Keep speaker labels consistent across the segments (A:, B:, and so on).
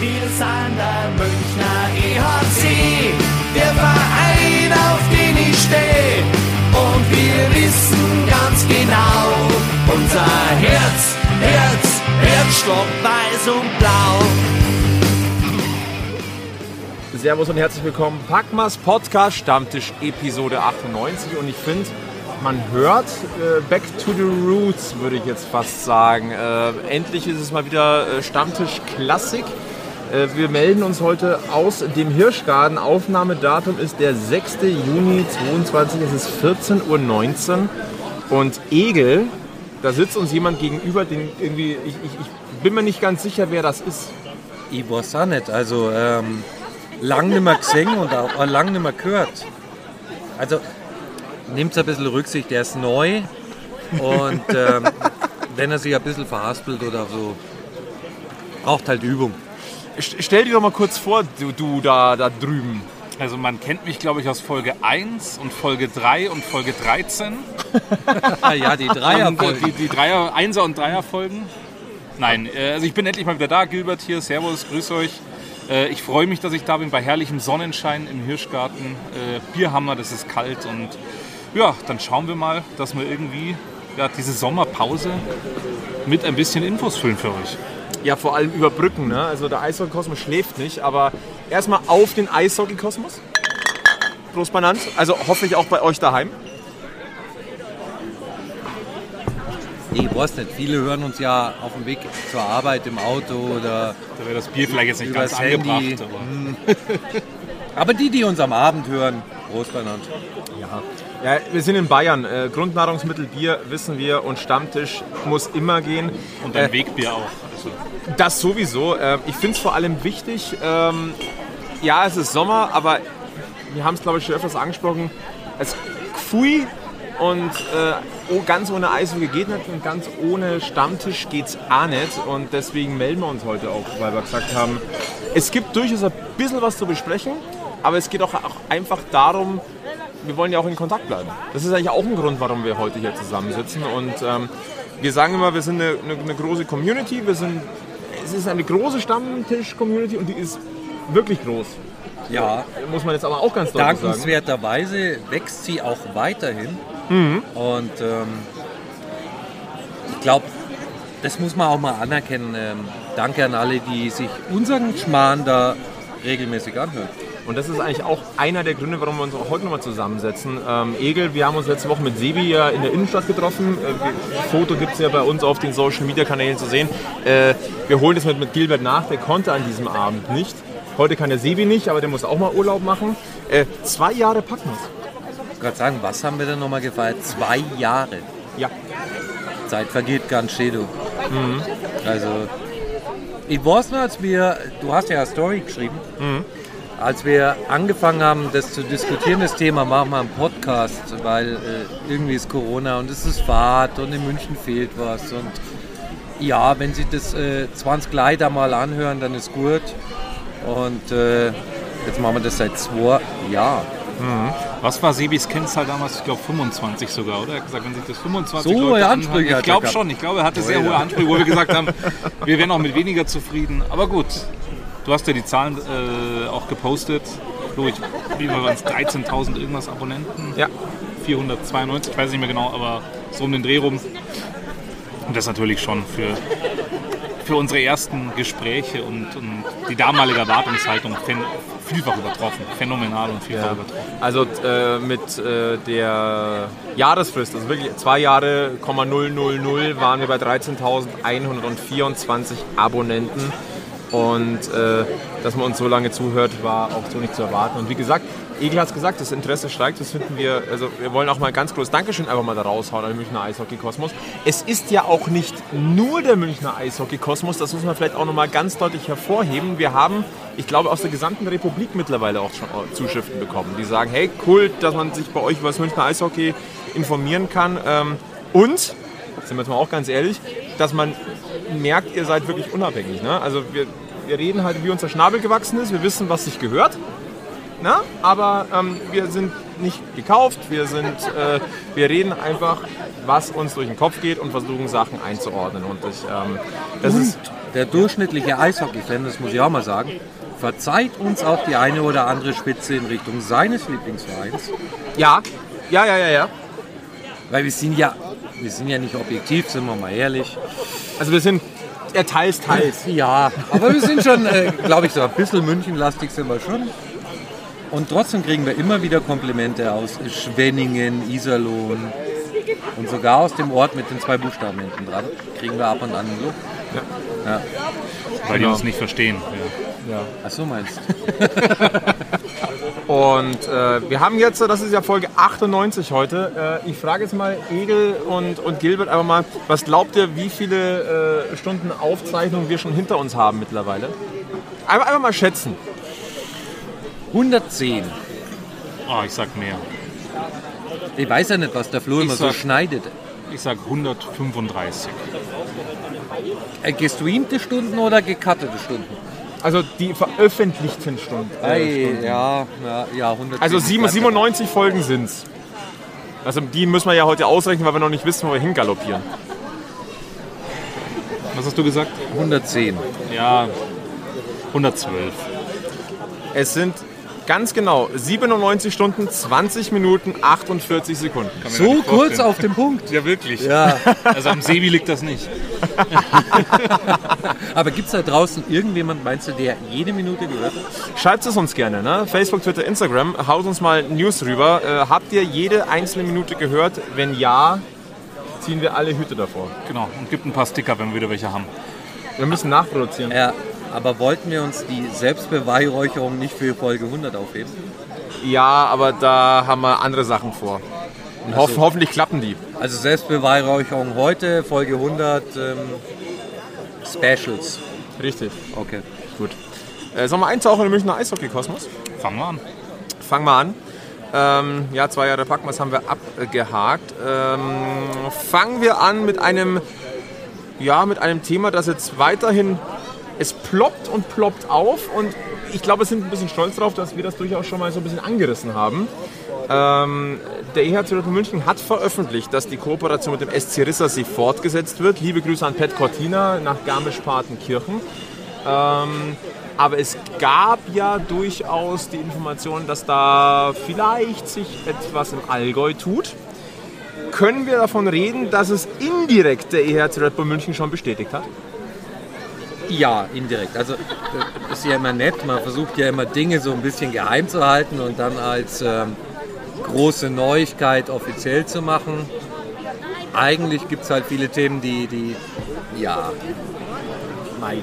A: Wir sind der Münchner EHC, der Verein, auf den ich stehe. Und wir wissen ganz genau, unser Herz, Herz, Herzstock weiß und blau.
B: Servus und herzlich willkommen. Packmas Podcast Stammtisch Episode 98 und ich finde, man hört äh, Back to the Roots, würde ich jetzt fast sagen. Äh, endlich ist es mal wieder äh, Stammtisch Klassik. Äh, wir melden uns heute aus dem Hirschgarten. Aufnahmedatum ist der 6. Juni 22. Es ist 14.19 Uhr. Und Egel, da sitzt uns jemand gegenüber, den irgendwie, ich, ich, ich bin mir nicht ganz sicher, wer das ist.
C: Ich weiß nicht. Also ähm, lang nicht mehr gesehen und auch lang nicht mehr gehört. Also nimmt ein bisschen Rücksicht, der ist neu und ähm, wenn er sich ein bisschen verhaspelt oder so, braucht halt Übung.
B: Stell dir doch mal kurz vor, du, du da, da drüben.
D: Also man kennt mich, glaube ich, aus Folge 1 und Folge 3 und Folge 13.
C: ja, die Dreierfolgen.
D: Die, die Dreier, Einser- und Dreierfolgen. Nein, äh, also ich bin endlich mal wieder da. Gilbert hier, Servus, grüß euch. Äh, ich freue mich, dass ich da bin bei herrlichem Sonnenschein im Hirschgarten. Äh, Bier haben wir, das ist kalt und ja, dann schauen wir mal, dass wir irgendwie ja, diese Sommerpause mit ein bisschen Infos füllen für euch.
B: Ja, vor allem überbrücken. Ne? Also der Eishockey-Kosmos schläft nicht, aber erstmal auf den Eishockey-Kosmos. Prost benannt. Also hoffe ich auch bei euch daheim.
C: Ich weiß nicht, viele hören uns ja auf dem Weg zur Arbeit im Auto oder.
D: Da wäre das Bier vielleicht jetzt nicht ganz
C: Handy.
D: angebracht. Aber
C: Hm. Aber die, die uns am Abend hören, Prost benannt.
B: Ja. Ja, wir sind in Bayern. Äh, Grundnahrungsmittel, Bier wissen wir und Stammtisch muss immer gehen.
D: und ein
B: Äh,
D: Wegbier auch. Also,
B: Das sowieso. Ähm, Ich finde es vor allem wichtig, ähm, ja, es ist Sommer, aber wir haben es, glaube ich, schon öfters angesprochen, es Pfui und äh, oh, ganz ohne Eishockey geht nicht und ganz ohne Stammtisch geht es auch nicht. Und deswegen melden wir uns heute auch, weil wir gesagt haben, es gibt durchaus ein bisschen was zu besprechen, aber es geht auch, auch einfach darum, wir wollen ja auch in Kontakt bleiben. Das ist eigentlich auch ein Grund, warum wir heute hier zusammensitzen. Und ähm, wir sagen immer, wir sind eine, eine, eine große Community. Wir sind, es ist eine große Stammtisch-Community und die ist wirklich groß.
C: Ja,
B: Muss man jetzt aber auch ganz deutlich sagen.
C: dankenswerterweise wächst sie auch weiterhin.
B: Mhm.
C: Und ähm, ich glaube, das muss man auch mal anerkennen. Ähm, danke an alle, die sich unseren Schmarrn da regelmäßig anhören.
B: Und das ist eigentlich auch einer der Gründe, warum wir uns auch heute nochmal zusammensetzen. Ähm, Egel, wir haben uns letzte Woche mit Sebi ja in der Innenstadt getroffen. Äh, Foto gibt es ja bei uns auf den Social Media Kanälen zu sehen. Äh, wir holen das mit, mit Gilbert nach, der konnte an diesem Abend nicht. Heute kann der Sebi nicht, aber der muss auch mal Urlaub machen. Äh, zwei Jahre Packmas.
C: Ich gerade sagen, was haben wir denn nochmal gefeiert? Zwei Jahre.
B: Ja.
C: Zeit vergeht ganz schön, du. Also, ich weiß noch, als wir, du hast ja eine Story geschrieben, als wir angefangen haben, das zu diskutieren, das Thema, machen wir einen Podcast, weil äh, irgendwie ist Corona und es ist Fahrt und in München fehlt was und ja, wenn Sie das äh, 20 Leute mal anhören, dann ist gut und äh, jetzt machen wir das seit zwei Jahren.
D: was war Sebis Kennzahl damals? Ich glaube 25 sogar, oder? Er hat gesagt, wenn sich das 25
C: So
D: Leute
C: hohe
D: anhören-
C: Ansprüche hat
D: Ich glaube schon. Ich glaube, er hatte sehr hohe Ansprüche, wo wir gesagt haben, wir wären auch mit weniger zufrieden. Aber gut, du hast ja die Zahlen äh, auch gepostet. Flo, ich, wie waren es? 13.000 irgendwas Abonnenten?
B: Ja.
D: 492, ich weiß nicht mehr genau, aber so um den Dreh rum. Und das natürlich schon für, für unsere ersten Gespräche und, und die damalige Erwartungshaltung vielfach übertroffen. Phänomenal und vielfach
B: Ja.
D: übertroffen.
B: Also äh, mit äh, der Jahresfrist, also wirklich zwei Jahre, 000 waren wir bei 13.124 Abonnenten. Und äh, dass man uns so lange zuhört, war auch so nicht zu erwarten. Und wie gesagt, Egel hat es gesagt, das Interesse steigt, das finden wir, also wir wollen auch mal ein ganz großes Dankeschön einfach mal da raushauen an den Münchner Eishockey-Kosmos. Es ist ja auch nicht nur der Münchner Eishockey-Kosmos, das muss man vielleicht auch nochmal ganz deutlich hervorheben. Wir haben, ich glaube, aus der gesamten Republik mittlerweile auch schon Zuschriften bekommen, die sagen, hey, cool, dass man sich bei euch über das Münchner Eishockey informieren kann. Ähm, Und, sind wir jetzt mal auch ganz ehrlich, dass man merkt, ihr seid wirklich unabhängig. Ne? Also wir, wir reden halt, wie unser Schnabel gewachsen ist, wir wissen, was sich gehört. Na? Aber ähm, wir sind nicht gekauft, wir, sind, äh, wir reden einfach, was uns durch den Kopf geht und versuchen Sachen einzuordnen. Und ich, ähm, das ist
C: der durchschnittliche Eishockey-Fan, das muss ich auch mal sagen, verzeiht uns auch die eine oder andere Spitze in Richtung seines Lieblingsvereins.
B: Ja, ja, ja, ja, ja.
C: Weil wir sind ja, wir sind ja nicht objektiv, sind wir mal ehrlich.
B: Also wir sind ja, teils, teils.
C: Ja, aber wir sind schon, äh, glaube ich, so ein bisschen Münchenlastig sind wir schon. Und trotzdem kriegen wir immer wieder Komplimente aus Schwenningen, Iserlohn und sogar aus dem Ort mit den zwei Buchstaben hinten dran kriegen wir ab und an Lob. Ja.
D: Weil die
B: Genau.
D: uns nicht verstehen. Ja.
C: Ach so meinst
B: Und äh, wir haben jetzt, das ist ja Folge 98 heute. Äh, ich frage jetzt mal Egel und, und Gilbert einfach mal, was glaubt ihr, wie viele äh, Stunden Aufzeichnung wir schon hinter uns haben mittlerweile? Einfach, einfach mal schätzen.
C: 110.
D: Oh, ich sag mehr.
C: Ich weiß ja nicht, was der Flo
D: Ich
C: immer so
D: sag-
C: schneidet.
D: Ich sag 135.
C: Äh, gestreamte Stunden oder gecuttete Stunden?
B: Also die veröffentlichten Stunden.
C: Ei,
B: Stunden.
C: ja, ja, ja, 110.
B: Also sieben- 97 Folgen sind's. Also die müssen wir ja heute ausrechnen, weil wir noch nicht wissen, wo wir hingaloppieren.
D: Was hast du gesagt?
C: 110.
D: Ja, 112.
B: Es sind ganz genau 97 Stunden, 20 Minuten, 48 Sekunden.
C: So kurz auf den Punkt.
D: Ja, wirklich.
C: Ja.
D: Also am Sebi liegt das nicht.
C: Aber gibt es da draußen irgendjemand, meinst du, der jede Minute gehört hat?
B: Schreibt es uns gerne, ne? Facebook, Twitter, Instagram. Haut uns mal News rüber. Äh, habt ihr jede einzelne Minute gehört? Wenn ja, ziehen wir alle Hüte davor.
D: Genau. Und gibt ein paar Sticker, wenn wir wieder welche haben.
B: Wir müssen nachproduzieren.
C: Ja, aber wollten wir uns die Selbstbeweihräucherung nicht für Folge 100 aufheben?
B: Ja, aber da haben wir andere Sachen vor. Und hoff, hoffentlich klappen die.
C: Also Selbstbeweihräucherung heute, Folge 100, ähm, Specials.
B: Richtig.
C: Okay.
B: Gut. Äh, sollen wir eintauchen in den Münchner Eishockey-Kosmos?
D: Fangen wir an.
B: Fangen wir an. Ähm, ja, zwei Jahre Packmas haben wir abgehakt. Ähm, fangen wir an mit einem, ja, mit einem Thema, das jetzt weiterhin, es ploppt und ploppt auf und ich glaube, wir sind ein bisschen stolz darauf, dass wir das durchaus schon mal so ein bisschen angerissen haben. Ähm, der EHC Bull München hat veröffentlicht, dass die Kooperation mit dem SC Rissersee fortgesetzt wird. Liebe Grüße an Pat Cortina nach Garmisch-Partenkirchen. Ähm, aber es gab ja durchaus die Information, dass da vielleicht sich etwas im Allgäu tut. Können wir davon reden, dass es indirekt der EHC Red Bull München schon bestätigt hat?
C: Ja, indirekt. Also das ist ja immer nett, man versucht ja immer Dinge so ein bisschen geheim zu halten und dann als ähm, große Neuigkeit offiziell zu machen. Eigentlich gibt es halt viele Themen, die, die ja,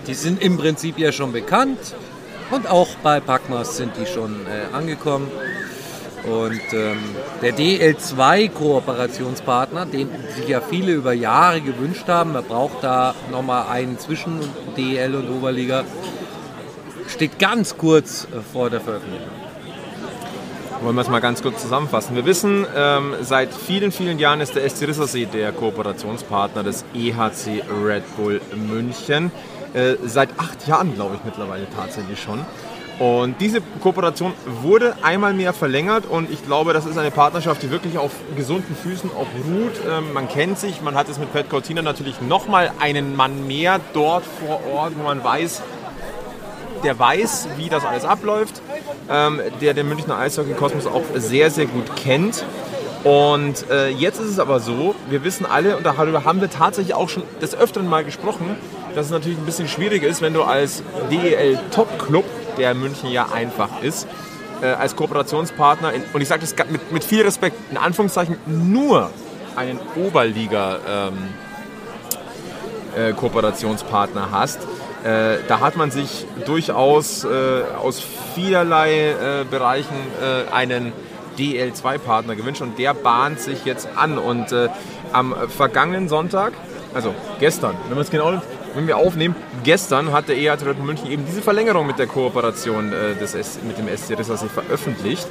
C: die sind im Prinzip ja schon bekannt und auch bei Packmas sind die schon äh, angekommen. Und ähm, der DL2-Kooperationspartner, den sich ja viele über Jahre gewünscht haben, man braucht da nochmal einen zwischen DL und Oberliga, steht ganz kurz äh, vor der Veröffentlichung.
B: Wollen wir es mal ganz kurz zusammenfassen. Wir wissen, ähm, seit vielen, vielen Jahren ist der SC Rissersee der Kooperationspartner des EHC Red Bull München. Äh, seit acht Jahren, glaube ich, mittlerweile tatsächlich schon. Und diese Kooperation wurde einmal mehr verlängert und ich glaube, das ist eine Partnerschaft, die wirklich auf gesunden Füßen auch ruht. Ähm, man kennt sich, man hat es mit Pat Cortina natürlich nochmal einen Mann mehr dort vor Ort, wo man weiß, der weiß, wie das alles abläuft, ähm, der den Münchner Eishockey-Kosmos auch sehr, sehr gut kennt. Und äh, jetzt ist es aber so, wir wissen alle, und darüber haben wir tatsächlich auch schon des Öfteren mal gesprochen, dass es natürlich ein bisschen schwierig ist, wenn du als DEL-Top-Club, der München ja einfach ist, äh, als Kooperationspartner, in, und ich sage das mit, mit viel Respekt, in Anführungszeichen nur einen Oberliga- ähm, äh, Kooperationspartner hast. Äh, da hat man sich durchaus äh, aus vielerlei äh, Bereichen äh, einen DL2-Partner gewünscht und der bahnt sich jetzt an. Und am vergangenen Sonntag, also gestern, wenn wir es genau wenn wir aufnehmen, gestern hat der EHC Red München eben diese Verlängerung mit der Kooperation äh, des S mit dem SC Rissersee veröffentlicht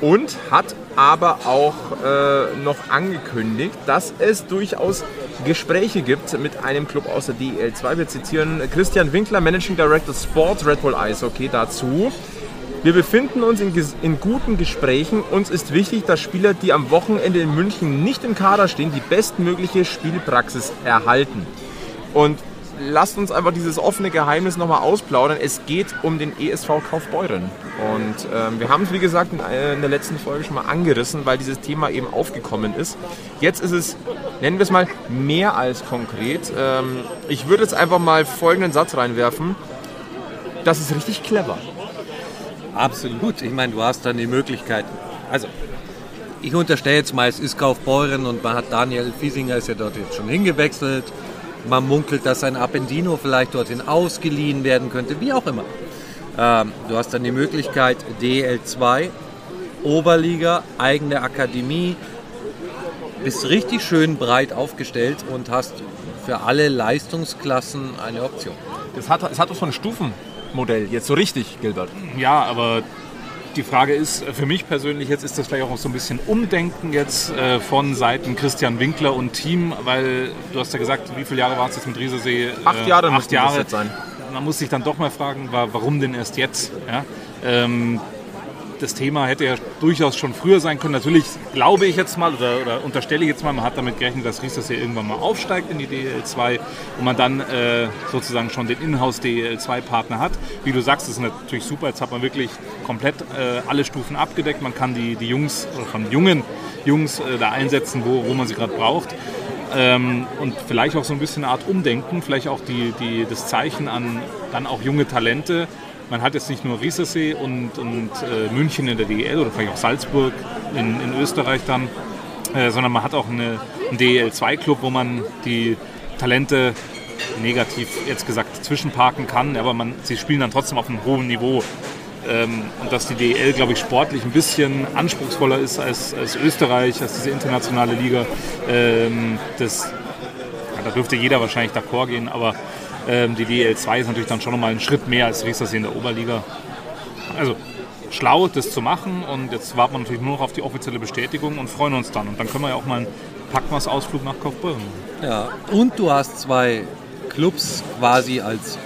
B: und hat aber auch äh, noch angekündigt, dass es durchaus Gespräche gibt mit einem Club aus der DEL2. Wir zitieren Christian Winkler, Managing Director Sport Red Bull Eishockey dazu. Wir befinden uns in, in guten Gesprächen. Uns ist wichtig, dass Spieler, die am Wochenende in München nicht im Kader stehen, die bestmögliche Spielpraxis erhalten. Und lasst uns einfach dieses offene Geheimnis nochmal ausplaudern. Es geht um den ESV Kaufbeuren. Und ähm, wir haben es, wie gesagt, in, in, der letzten Folge schon mal angerissen, weil dieses Thema eben aufgekommen ist. Jetzt ist es, nennen wir es mal, mehr als konkret. Ähm, ich würde jetzt einfach mal folgenden Satz reinwerfen. Das ist richtig clever.
C: Absolut. Ich meine, du hast dann die Möglichkeit. Also, ich unterstelle jetzt mal, es ist Kaufbeuren und man hat Daniel Fiesinger ist ja dort jetzt schon hingewechselt. Man munkelt, dass ein Appendino vielleicht dorthin ausgeliehen werden könnte, wie auch immer. Ähm, du hast dann die Möglichkeit DL2, Oberliga, eigene Akademie, bist richtig schön breit aufgestellt und hast für alle Leistungsklassen eine Option.
B: Das hat, das hat doch so ein Stufenmodell, jetzt so richtig, Gilbert.
D: Ja, aber die Frage ist, für mich persönlich jetzt ist das vielleicht auch so ein bisschen Umdenken jetzt äh, von Seiten Christian Winkler und Team, weil du hast ja gesagt, wie viele Jahre war es jetzt mit Riesersee?
B: Acht Jahre
D: äh, acht Jahre.
B: jetzt sein.
D: Man muss sich dann doch mal fragen, warum denn erst jetzt? Ja? Ähm, das Thema hätte ja durchaus schon früher sein können. Natürlich glaube ich jetzt mal oder, oder unterstelle ich jetzt mal, man hat damit gerechnet, dass Riesers hier irgendwann mal aufsteigt in die DL2 und man dann äh, sozusagen schon den Inhouse DL2-Partner hat. Wie du sagst, das ist natürlich super. Jetzt hat man wirklich komplett äh, alle Stufen abgedeckt. Man kann die, die Jungs oder von jungen Jungs äh, da einsetzen, wo, wo man sie gerade braucht. Ähm, und vielleicht auch so ein bisschen eine Art Umdenken, vielleicht auch die, die, das Zeichen an dann auch junge Talente, man hat jetzt nicht nur Riesersee und, und äh, München in der DEL oder vielleicht auch Salzburg in, in Österreich dann, äh, sondern man hat auch eine, einen DEL2-Club, wo man die Talente negativ jetzt gesagt zwischenparken kann, aber man, sie spielen dann trotzdem auf einem hohen Niveau. Ähm, und dass die DEL, glaube ich, sportlich ein bisschen anspruchsvoller ist als, als Österreich, als diese internationale Liga. Ähm, das, da dürfte jeder wahrscheinlich d'accord gehen, aber ähm, die DL2 ist natürlich dann schon nochmal einen Schritt mehr als Riestersee in der Oberliga. Also schlau, das zu machen und jetzt warten wir natürlich nur noch auf die offizielle Bestätigung und freuen uns dann. Und dann können wir ja auch mal einen Packmas-Ausflug nach Kaufbeuren machen.
C: Ja, und du hast zwei Clubs quasi als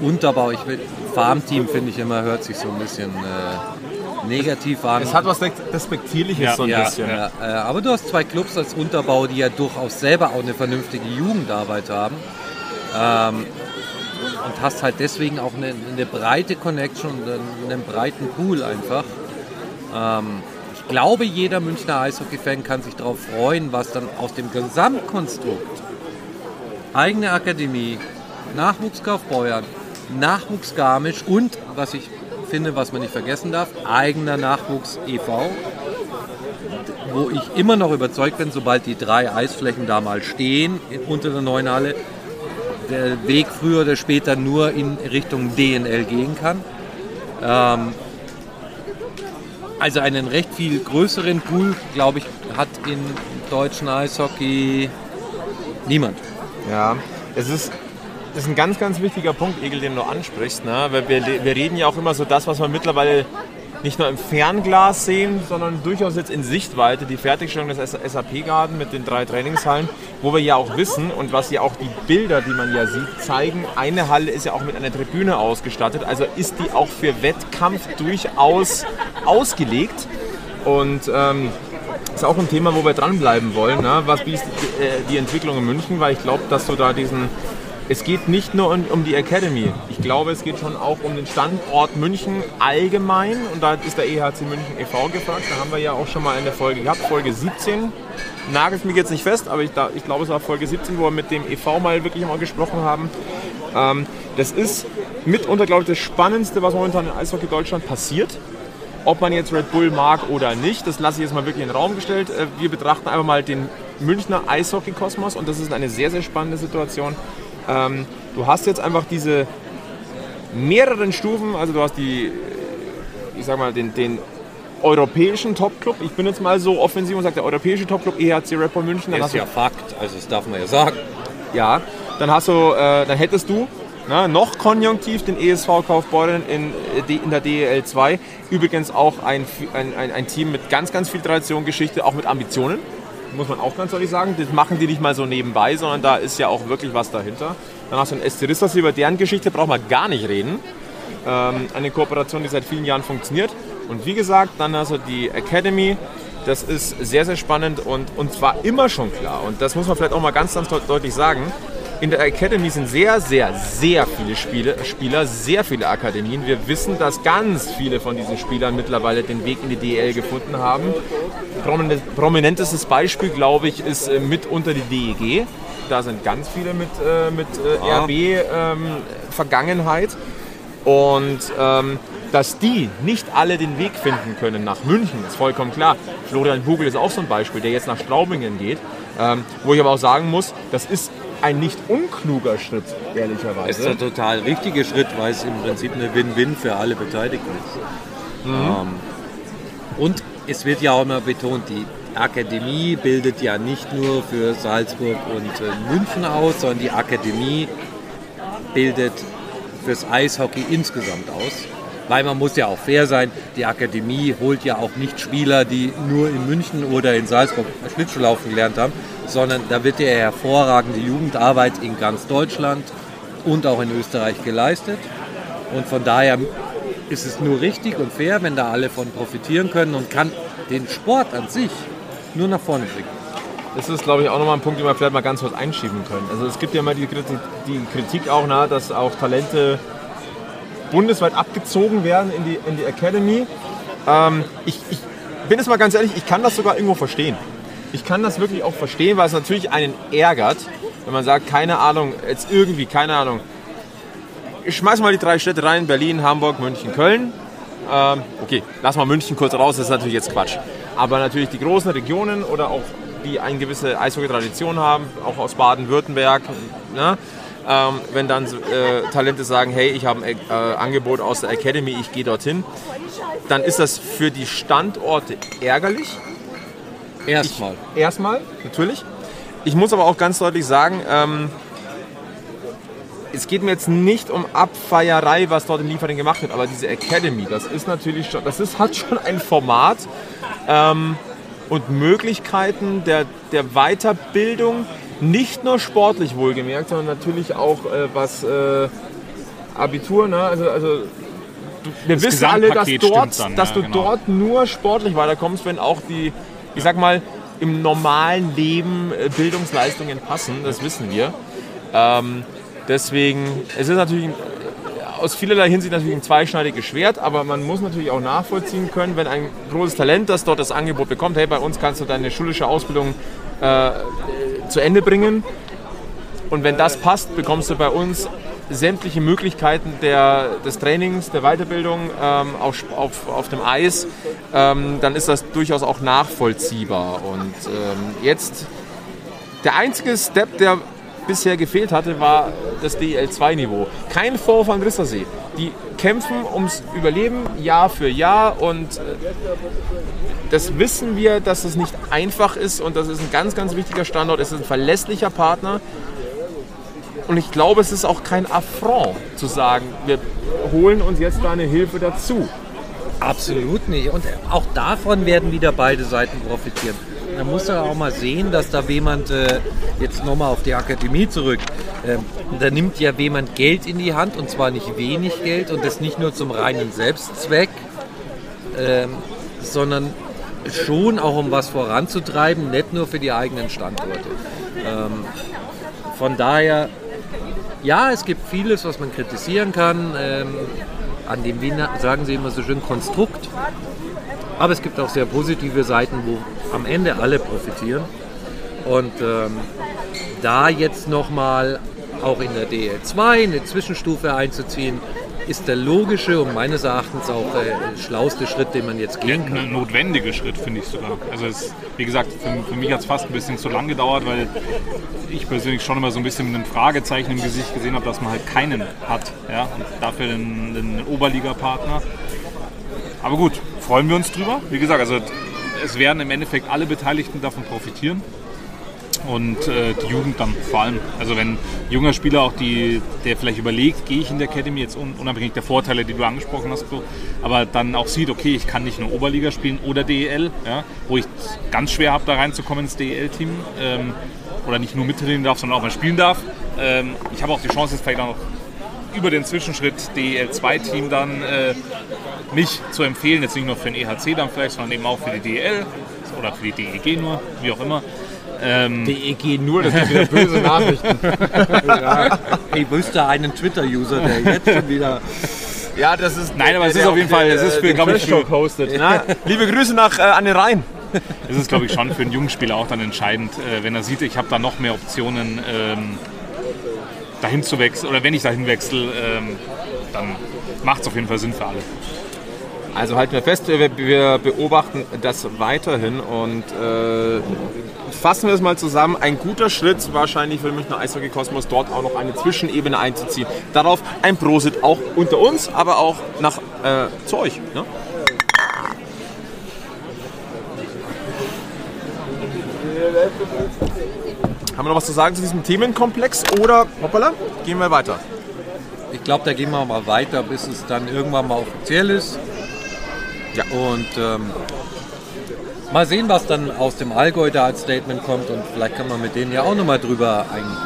C: Unterbau. Ich will, Farmteam finde ich immer, hört sich so ein bisschen äh, negativ an.
B: Es hat was Despektierliches
C: ja,
B: so ein
C: ja,
B: bisschen.
C: Ja, äh, aber du hast zwei Clubs als Unterbau, die ja durchaus selber auch eine vernünftige Jugendarbeit haben. Ähm, und hast halt deswegen auch eine, eine breite Connection und einen, einen breiten Pool einfach. Ähm, ich glaube, jeder Münchner Eishockey-Fan kann sich darauf freuen, was dann aus dem Gesamtkonstrukt eigene Akademie, Nachwuchs Garmisch und, was ich finde, was man nicht vergessen darf, eigener Nachwuchs e.V., wo ich immer noch überzeugt bin, sobald die drei Eisflächen da mal stehen unter der neuen Halle, der Weg früher oder später nur in Richtung DNL gehen kann. Ähm, also einen recht viel größeren Pool, glaube ich, hat in deutschen Eishockey niemand.
B: Ja, es ist, das ist ein ganz, ganz wichtiger Punkt, Egel, den du ansprichst. Ne? Weil wir, wir reden ja auch immer so das, was man mittlerweile nicht nur im Fernglas sehen, sondern durchaus jetzt in Sichtweite die Fertigstellung des SAP-Garten mit den drei Trainingshallen, wo wir ja auch wissen und was ja auch die Bilder, die man ja sieht, zeigen, eine Halle ist ja auch mit einer Tribüne ausgestattet, also ist die auch für Wettkampf durchaus ausgelegt und ähm, ist auch ein Thema, wo wir dranbleiben wollen. Ne? Was wie ist die, äh, die Entwicklung in München? Weil ich glaube, dass du da diesen es geht nicht nur um, um, die Academy. Ich glaube, es geht schon auch um den Standort München allgemein. Und da ist der EHC München e.V. gefragt. Da haben wir ja auch schon mal eine Folge gehabt, Folge 17. Nagelt mich jetzt nicht fest, aber ich, da, ich glaube, es war Folge 17, wo wir mit dem e.V. mal wirklich mal gesprochen haben. Ähm, das ist mitunter, glaube ich, das Spannendste, was momentan in Eishockey Deutschland passiert. Ob man jetzt Red Bull mag oder nicht, das lasse ich jetzt mal wirklich in den Raum gestellt. Äh, wir betrachten einfach mal den Münchner Eishockey-Kosmos und das ist eine sehr, sehr spannende Situation. Ähm, du hast jetzt einfach diese mehreren Stufen, also du hast die, ich sag mal, den, den europäischen Topclub. Ich bin jetzt mal so offensiv und sage, der europäische Topclub EHC Bull München.
C: Dann ist ja Fakt, also das darf man ja sagen.
B: Ja, dann hast du, äh, dann hättest du na, noch konjunktiv den ESV Kaufbeuren in, äh, in der DEL 2. Übrigens auch ein, ein, ein, Team mit ganz, ganz viel Tradition, Geschichte, auch mit Ambitionen muss man auch ganz ehrlich sagen. Das machen die nicht mal so nebenbei, sondern da ist ja auch wirklich was dahinter. Dann hast du einen Esteristas, über deren Geschichte braucht man gar nicht reden. Ähm, eine Kooperation, die seit vielen Jahren funktioniert. Und wie gesagt, dann also die Academy. Das ist sehr, sehr spannend und, und zwar immer schon klar. Und das muss man vielleicht auch mal ganz, ganz deutlich sagen. In der Academy sind sehr, sehr, sehr viele Spiele, Spieler, sehr viele Akademien. Wir wissen, dass ganz viele von diesen Spielern mittlerweile den Weg in die DL gefunden haben. Prominentestes Beispiel, glaube ich, ist äh, mitunter die DEG. Da sind ganz viele mit, äh, mit äh, RB-Vergangenheit. Ähm, Und ähm, dass die nicht alle den Weg finden können nach München, ist vollkommen klar. Florian Hugel ist auch so ein Beispiel, der jetzt nach Straubingen geht. Ähm, wo ich aber auch sagen muss, das ist ein nicht unkluger Schritt, ehrlicherweise.
C: Das ist der total richtige Schritt, weil es im Prinzip eine Win-Win für alle Beteiligten ist. Mhm. Ähm, und es wird ja auch immer betont, die Akademie bildet ja nicht nur für Salzburg und äh, München aus, sondern die Akademie bildet fürs Eishockey insgesamt aus. Weil man muss ja auch fair sein, die Akademie holt ja auch nicht Spieler, die nur in München oder in Salzburg Schlittschuhlaufen gelernt haben, sondern da wird ja hervorragende Jugendarbeit in ganz Deutschland und auch in Österreich geleistet. Und von daher ist es nur richtig und fair, wenn da alle von profitieren können und kann den Sport an sich nur nach vorne bringen.
B: Das ist, glaube ich, auch nochmal ein Punkt, den wir vielleicht mal ganz kurz einschieben können. Also es gibt ja immer die Kritik, die Kritik auch, na, dass auch Talente bundesweit abgezogen werden in die, in die Academy. Ähm, ich, ich bin jetzt mal ganz ehrlich, ich kann das sogar irgendwo verstehen. Ich kann das wirklich auch verstehen, weil es natürlich einen ärgert, wenn man sagt, keine Ahnung, jetzt irgendwie, keine Ahnung. Ich schmeiß mal die drei Städte rein, Berlin, Hamburg, München, Köln. Ähm, okay, lass mal München kurz raus, das ist natürlich jetzt Quatsch. Aber natürlich die großen Regionen oder auch die eine gewisse Eishockey-Tradition haben, auch aus Baden-Württemberg, ne? ähm, wenn dann äh, Talente sagen, hey, ich habe ein äh, Angebot aus der Academy, ich gehe dorthin, dann ist das für die Standorte ärgerlich.
C: Erstmal.
B: Ich, erstmal, natürlich. Ich muss aber auch ganz deutlich sagen, ähm, es geht mir jetzt nicht um Abfeierei, was dort in Liefering gemacht wird, aber diese Academy, das ist natürlich schon, das ist, hat schon ein Format ähm, und Möglichkeiten der, der Weiterbildung, nicht nur sportlich wohlgemerkt, sondern natürlich auch äh, was äh, Abitur, ne? also, also wir das wissen alle, dass, dort, dann, dass ja, du genau. dort nur sportlich weiterkommst, wenn auch die, ich sag mal, im normalen Leben äh, Bildungsleistungen passen, das wissen wir. Ähm, deswegen, es ist natürlich äh, aus vielerlei Hinsicht natürlich ein zweischneidiges Schwert, aber man muss natürlich auch nachvollziehen können, wenn ein großes Talent, das dort das Angebot bekommt, hey, bei uns kannst du deine schulische Ausbildung äh, zu Ende bringen. Und wenn das passt, bekommst du bei uns sämtliche Möglichkeiten der, des Trainings, der Weiterbildung ähm, auf, auf, auf dem Eis, ähm, dann ist das durchaus auch nachvollziehbar. Und ähm, jetzt der einzige Step, der bisher gefehlt hatte, war das DEL2-Niveau. Kein Vorwurf an Rissersee. Die kämpfen ums Überleben Jahr für Jahr und äh, das wissen wir, dass es nicht einfach ist und das ist ein ganz, ganz wichtiger Standort. Es ist ein verlässlicher Partner. Und ich glaube, es ist auch kein Affront zu sagen, wir holen uns jetzt da eine Hilfe dazu.
C: Absolut nicht. Und auch davon werden wieder beide Seiten profitieren. Da muss er auch mal sehen, dass da jemand, äh, jetzt nochmal auf die Akademie zurück, äh, da nimmt ja jemand Geld in die Hand und zwar nicht wenig Geld und das nicht nur zum reinen Selbstzweck, äh, sondern schon auch um was voranzutreiben, nicht nur für die eigenen Standorte. Ähm, von daher, ja, es gibt vieles, was man kritisieren kann. Ähm, an dem, wie sagen Sie immer so schön, Konstrukt. Aber es gibt auch sehr positive Seiten, wo am Ende alle profitieren. Und ähm, da jetzt nochmal auch in der DL2 eine Zwischenstufe einzuziehen, ist der logische und meines Erachtens auch der schlauste Schritt, den man jetzt gehen kann.
D: Der notwendige Schritt, finde ich sogar. Also es, wie gesagt, für, für mich hat es fast ein bisschen zu lang gedauert, weil ich persönlich schon immer so ein bisschen mit einem Fragezeichen im Gesicht gesehen habe, dass man halt keinen hat. Ja? Und dafür den, den Oberliga-Partner. Aber gut, freuen wir uns drüber. Wie gesagt, also es werden im Endeffekt alle Beteiligten davon profitieren und äh, die Jugend dann vor allem. Also wenn ein junger Spieler auch die, der vielleicht überlegt, gehe ich in der Academy jetzt unabhängig der Vorteile, die du angesprochen hast, aber dann auch sieht, okay, ich kann nicht nur Oberliga spielen oder DEL, ja, wo ich ganz schwer habe, da reinzukommen ins DEL-Team ähm, oder nicht nur mittrainieren darf, sondern auch mal spielen darf. Ähm, ich habe auch die Chance, jetzt vielleicht auch noch über den Zwischenschritt DEL2-Team dann äh, mich zu empfehlen, jetzt nicht nur für den EHC dann vielleicht, sondern eben auch für die DEL oder für die DEG nur, wie auch immer Ähm,
B: DEG nur, das sind wieder böse Nachrichten.
C: Ja, ich wüsste einen Twitter-User, der jetzt schon wieder.
B: Ja, das ist.
D: Nein, aber es ist auf jeden Fall- es ist für,
B: den
D: glaub ich,
B: Talk hostet. Na, liebe Grüße nach äh, an den Rhein.
D: Es ist, glaube ich, schon für einen jungen Spieler auch dann entscheidend, äh, wenn er sieht, ich habe da noch mehr Optionen, ähm, dahin zu wechseln. Oder wenn ich dahin wechsle, ähm, dann macht es auf jeden Fall Sinn für alle.
B: Also halten wir fest, wir, wir beobachten das weiterhin und äh, fassen wir es mal zusammen. Ein guter Schritt wahrscheinlich für Münchner Eishockey Kosmos, dort auch noch eine Zwischenebene einzuziehen. Darauf ein Prosit auch unter uns, aber auch nach, äh, zu euch. Ne? Haben wir noch was zu sagen zu diesem Themenkomplex oder hoppala, gehen wir weiter?
C: Ich glaube, da gehen wir mal weiter, bis es dann irgendwann mal offiziell ist.
B: Ja.
C: Und ähm, mal sehen, was dann aus dem Allgäu da als Statement kommt. Und vielleicht kann man mit denen ja auch nochmal drüber einen,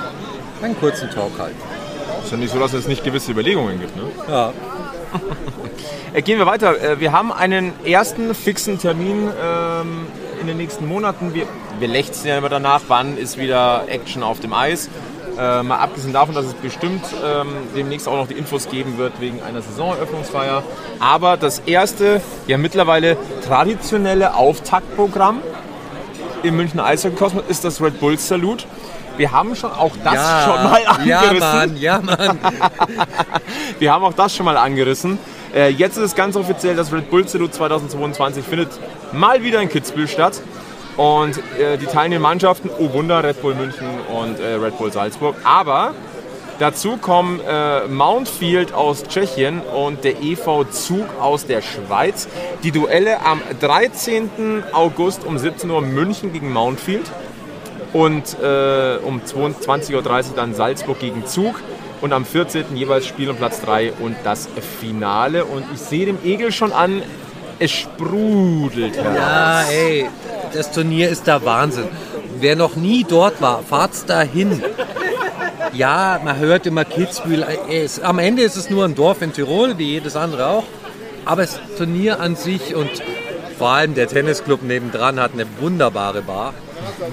C: einen kurzen Talk halten.
B: Ist ja nicht so, dass es nicht gewisse Überlegungen gibt. Ne?
C: Ja.
B: Äh, Gehen wir weiter. Äh, Wir haben einen ersten fixen Termin ähm, in den nächsten Monaten. Wir, wir lechzen ja immer danach, wann ist wieder Action auf dem Eis. Äh, mal abgesehen davon, dass es bestimmt ähm, demnächst auch noch die Infos geben wird wegen einer Saisoneröffnungsfeier. Aber das erste, ja mittlerweile traditionelle Auftaktprogramm im Münchner Eishockey Kosmos ist das Red Bull Salut. Wir haben schon auch das
C: ja,
B: schon mal angerissen.
C: Ja, Mann, ja, Mann.
B: Wir haben auch das schon mal angerissen. Äh, jetzt ist es ganz offiziell, das Red Bull Salute 2022 findet mal wieder in Kitzbühel statt. Und äh, die teilnehmenden Mannschaften, oh Wunder, Red Bull München und äh, Red Bull Salzburg. Aber dazu kommen äh, Mountfield aus Tschechien und der EV Zug aus der Schweiz. Die Duelle am 13. August um 17 Uhr München gegen Mountfield und äh, um 22.30 Uhr dann Salzburg gegen Zug und am 14. jeweils Spiel um Platz 3 und das Finale. Und ich sehe dem Egel schon an, es sprudelt heraus.
C: Ja, ey, das Turnier ist der Wahnsinn. Wer noch nie dort war, fahrt's dahin. Ja, man hört immer Kitzbühel. Es, am Ende ist es nur ein Dorf in Tirol, wie jedes andere auch. Aber das Turnier an sich und vor allem der Tennisclub nebendran hat eine wunderbare Bar.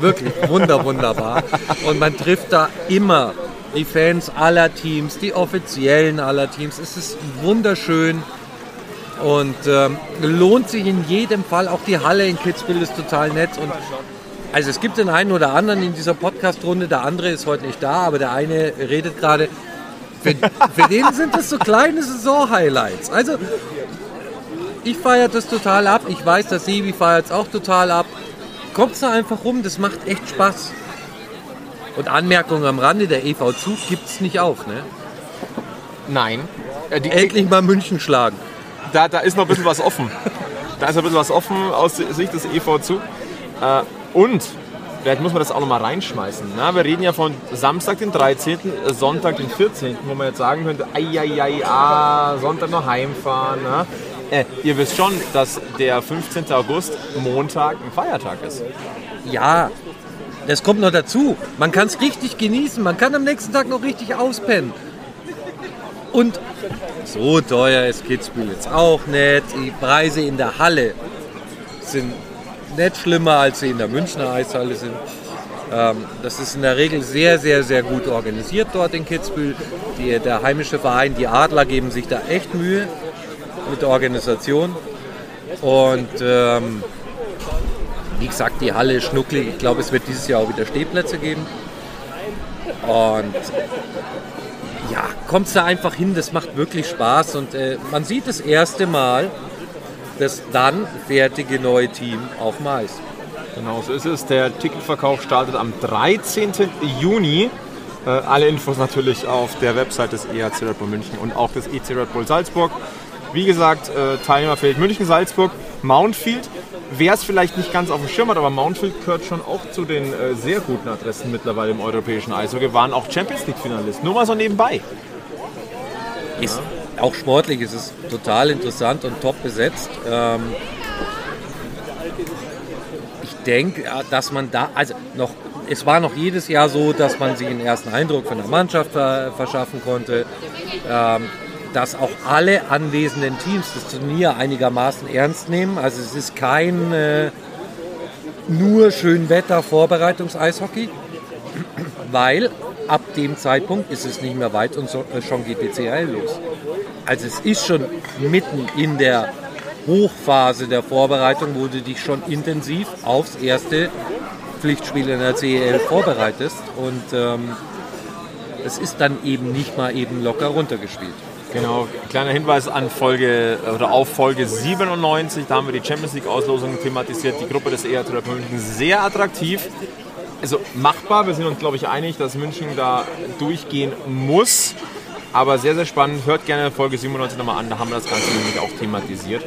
C: Wirklich wunder, wunderbar. Und man trifft da immer die Fans aller Teams, die Offiziellen aller Teams. Es ist wunderschön. Und ähm, lohnt sich in jedem Fall. Auch die Halle in Kitzbühel ist total nett. Und also es gibt den einen oder anderen in dieser Podcast-Runde. Der andere ist heute nicht da, aber der eine redet gerade. Für, für den sind das so kleine Saison-Highlights. Also ich feiere das total ab. Ich weiß, dass Sebi feiert es auch total ab. Kommt da einfach rum, das macht echt Spaß. Und Anmerkung am Rande, der EV Zug gibt es nicht auf. Ne?
B: Nein. Äh, die,
C: Endlich mal München schlagen.
B: Da, da ist noch ein bisschen was offen. Da ist noch ein bisschen was offen aus Sicht des EV Zug. Äh, und vielleicht muss man das auch noch mal reinschmeißen. Na, wir reden ja von Samstag, den 13., äh, Sonntag, den 14., wo man jetzt sagen könnte, ai, ah, Sonntag noch heimfahren. Na? Äh, ihr wisst schon, dass der 15. August Montag ein Feiertag ist.
C: Ja, das kommt noch dazu. Man kann es richtig genießen. Man kann am nächsten Tag noch richtig auspennen. Und so teuer ist Kitzbühel jetzt auch nicht. Die Preise in der Halle sind nicht schlimmer, als sie in der Münchner Eishalle sind. Ähm, das ist in der Regel sehr, sehr, sehr gut organisiert dort in Kitzbühel. Die, der heimische Verein, die Adler, geben sich da echt Mühe mit der Organisation. Und ähm, wie gesagt, die Halle ist schnucklig. Ich glaube, es wird dieses Jahr auch wieder Stehplätze geben. Und ja, kommt da einfach hin, das macht wirklich Spaß. Und äh, man sieht das erste Mal das dann fertige neue Team auf Mais.
B: Genau, so ist es. Der Ticketverkauf startet am 13. Juni. Äh, alle Infos natürlich auf der Website des ERC Red Bull München und auch des EC Red Bull Salzburg. Wie gesagt, äh, Teilnehmerfeld München, Salzburg, Mountfield. Wer es vielleicht nicht ganz auf dem Schirm hat, aber Mountfield gehört schon auch zu den äh, sehr guten Adressen mittlerweile im europäischen Eishockey, waren auch Champions League-Finalist. Nur mal so nebenbei.
C: Ist auch sportlich ist es total interessant und top besetzt. Ähm, ich denke, ja, dass man da, also noch, es war noch jedes Jahr so, dass man sich einen ersten Eindruck von der Mannschaft ver verschaffen konnte, ähm, dass auch alle anwesenden Teams das Turnier einigermaßen ernst nehmen. Also es ist kein, äh, nur Schönwetter-Vorbereitungs-Eishockey, weil ab dem Zeitpunkt ist es nicht mehr weit und so, äh, schon geht die CHL los. Also es ist schon mitten in der Hochphase der Vorbereitung, wo du dich schon intensiv aufs erste Pflichtspiel in der CEL vorbereitest und ähm, es ist dann eben nicht mal eben locker runtergespielt.
B: Genau, kleiner Hinweis an Folge oder auf Folge 97, da haben wir die Champions League Auslosung thematisiert, die Gruppe des ERT München sehr attraktiv. Also machbar, wir sind uns glaube ich einig, dass München da durchgehen muss. Aber sehr, sehr spannend. Hört gerne Folge 97 nochmal an, da haben wir das Ganze nämlich auch thematisiert.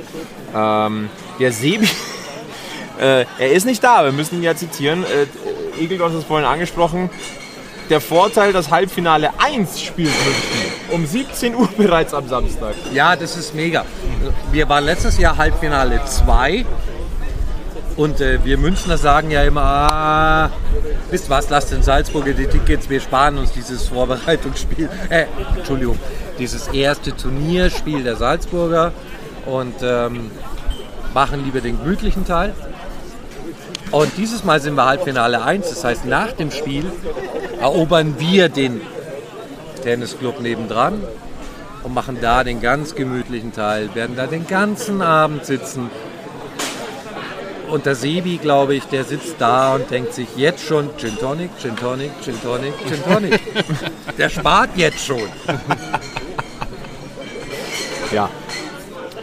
B: Ähm, der Sebi, äh, er ist nicht da, wir müssen ihn ja zitieren. Äh, Egel, du hast es vorhin angesprochen. Der Vorteil, das Halbfinale 1 spielt München. Um 17 Uhr bereits am Samstag.
C: Ja, das ist mega. Wir waren letztes Jahr Halbfinale 2 und äh, wir Münchner sagen ja immer, ah, wisst was, lasst den Salzburger die Tickets, wir sparen uns dieses Vorbereitungsspiel, äh, Entschuldigung, dieses erste Turnierspiel der Salzburger und ähm, machen lieber den gemütlichen Teil. Und dieses Mal sind wir Halbfinale 1, das heißt nach dem Spiel erobern wir den Tennisclub nebendran und machen da den ganz gemütlichen Teil, werden da den ganzen Abend sitzen. Und der Sebi, glaube ich, der sitzt da und denkt sich jetzt schon Gin Tonic, Gin Tonic, Gin Tonic, Gin Tonic. der spart jetzt schon.
B: Ja.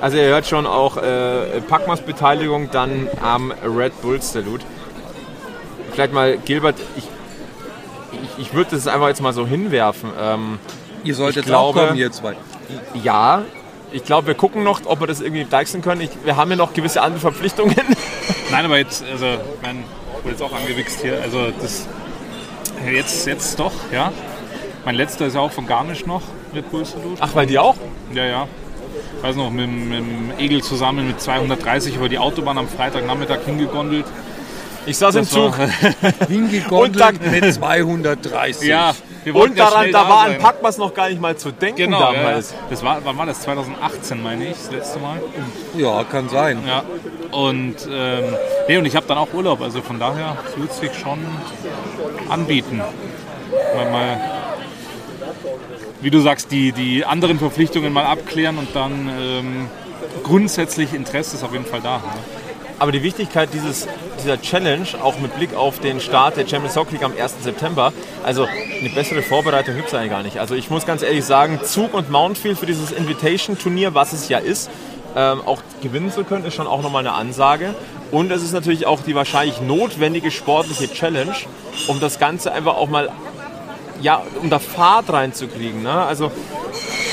B: Also ihr hört schon auch äh, Packmas Beteiligung dann am Red Bull Salute. Vielleicht mal, Gilbert, ich, ich, würde das einfach jetzt mal so hinwerfen. Ähm,
C: Ihr solltet
B: glaube-
C: auch kommen, ihr zwei.
B: ja, ich glaube, wir gucken noch, ob wir das irgendwie deichseln können. Ich, wir haben ja noch gewisse andere Verpflichtungen.
D: Nein, aber jetzt, also, ich mein, wurde jetzt auch angewichst hier. Also, das. Jetzt, jetzt doch, ja. Mein letzter ist ja auch von Garmisch noch, Red Bull.
B: Ach, weil die auch?
D: Ja, ja. Ich weiß noch, mit, dem- mit dem Egel zusammen mit 230 über die Autobahn am Freitagnachmittag hingegondelt.
B: Ich saß im
D: Das war-
B: Zug.
C: Hingegondelt mit 230.
D: Ja,
B: Und
D: ja
B: daran, da war an. Packmas noch gar nicht mal zu denken
D: Genau, ja, ja.
B: damals.
D: Das war, wann war das? 2018, meine ich, das letzte Mal.
C: ja, kann sein.
D: Ja. Und, ähm, nee, und ich habe dann auch Urlaub, also von daher es sich schon anbieten. Mal, mal, wie du sagst, die, die anderen Verpflichtungen mal abklären und dann ähm, grundsätzlich Interesse ist auf jeden Fall da. Ne?
B: Aber die Wichtigkeit dieses, dieser Challenge, auch mit Blick auf den Start der Champions Hockey League am 1. September, also eine bessere Vorbereitung gibt es eigentlich gar nicht. Also ich muss ganz ehrlich sagen, Zug und Mountfield für dieses Invitation-Turnier, was es ja ist, ähm, auch gewinnen zu können, ist schon auch nochmal eine Ansage. Und es ist natürlich auch die wahrscheinlich notwendige sportliche Challenge, um das Ganze einfach auch mal, ja, um da Fahrt reinzukriegen. Ne? Also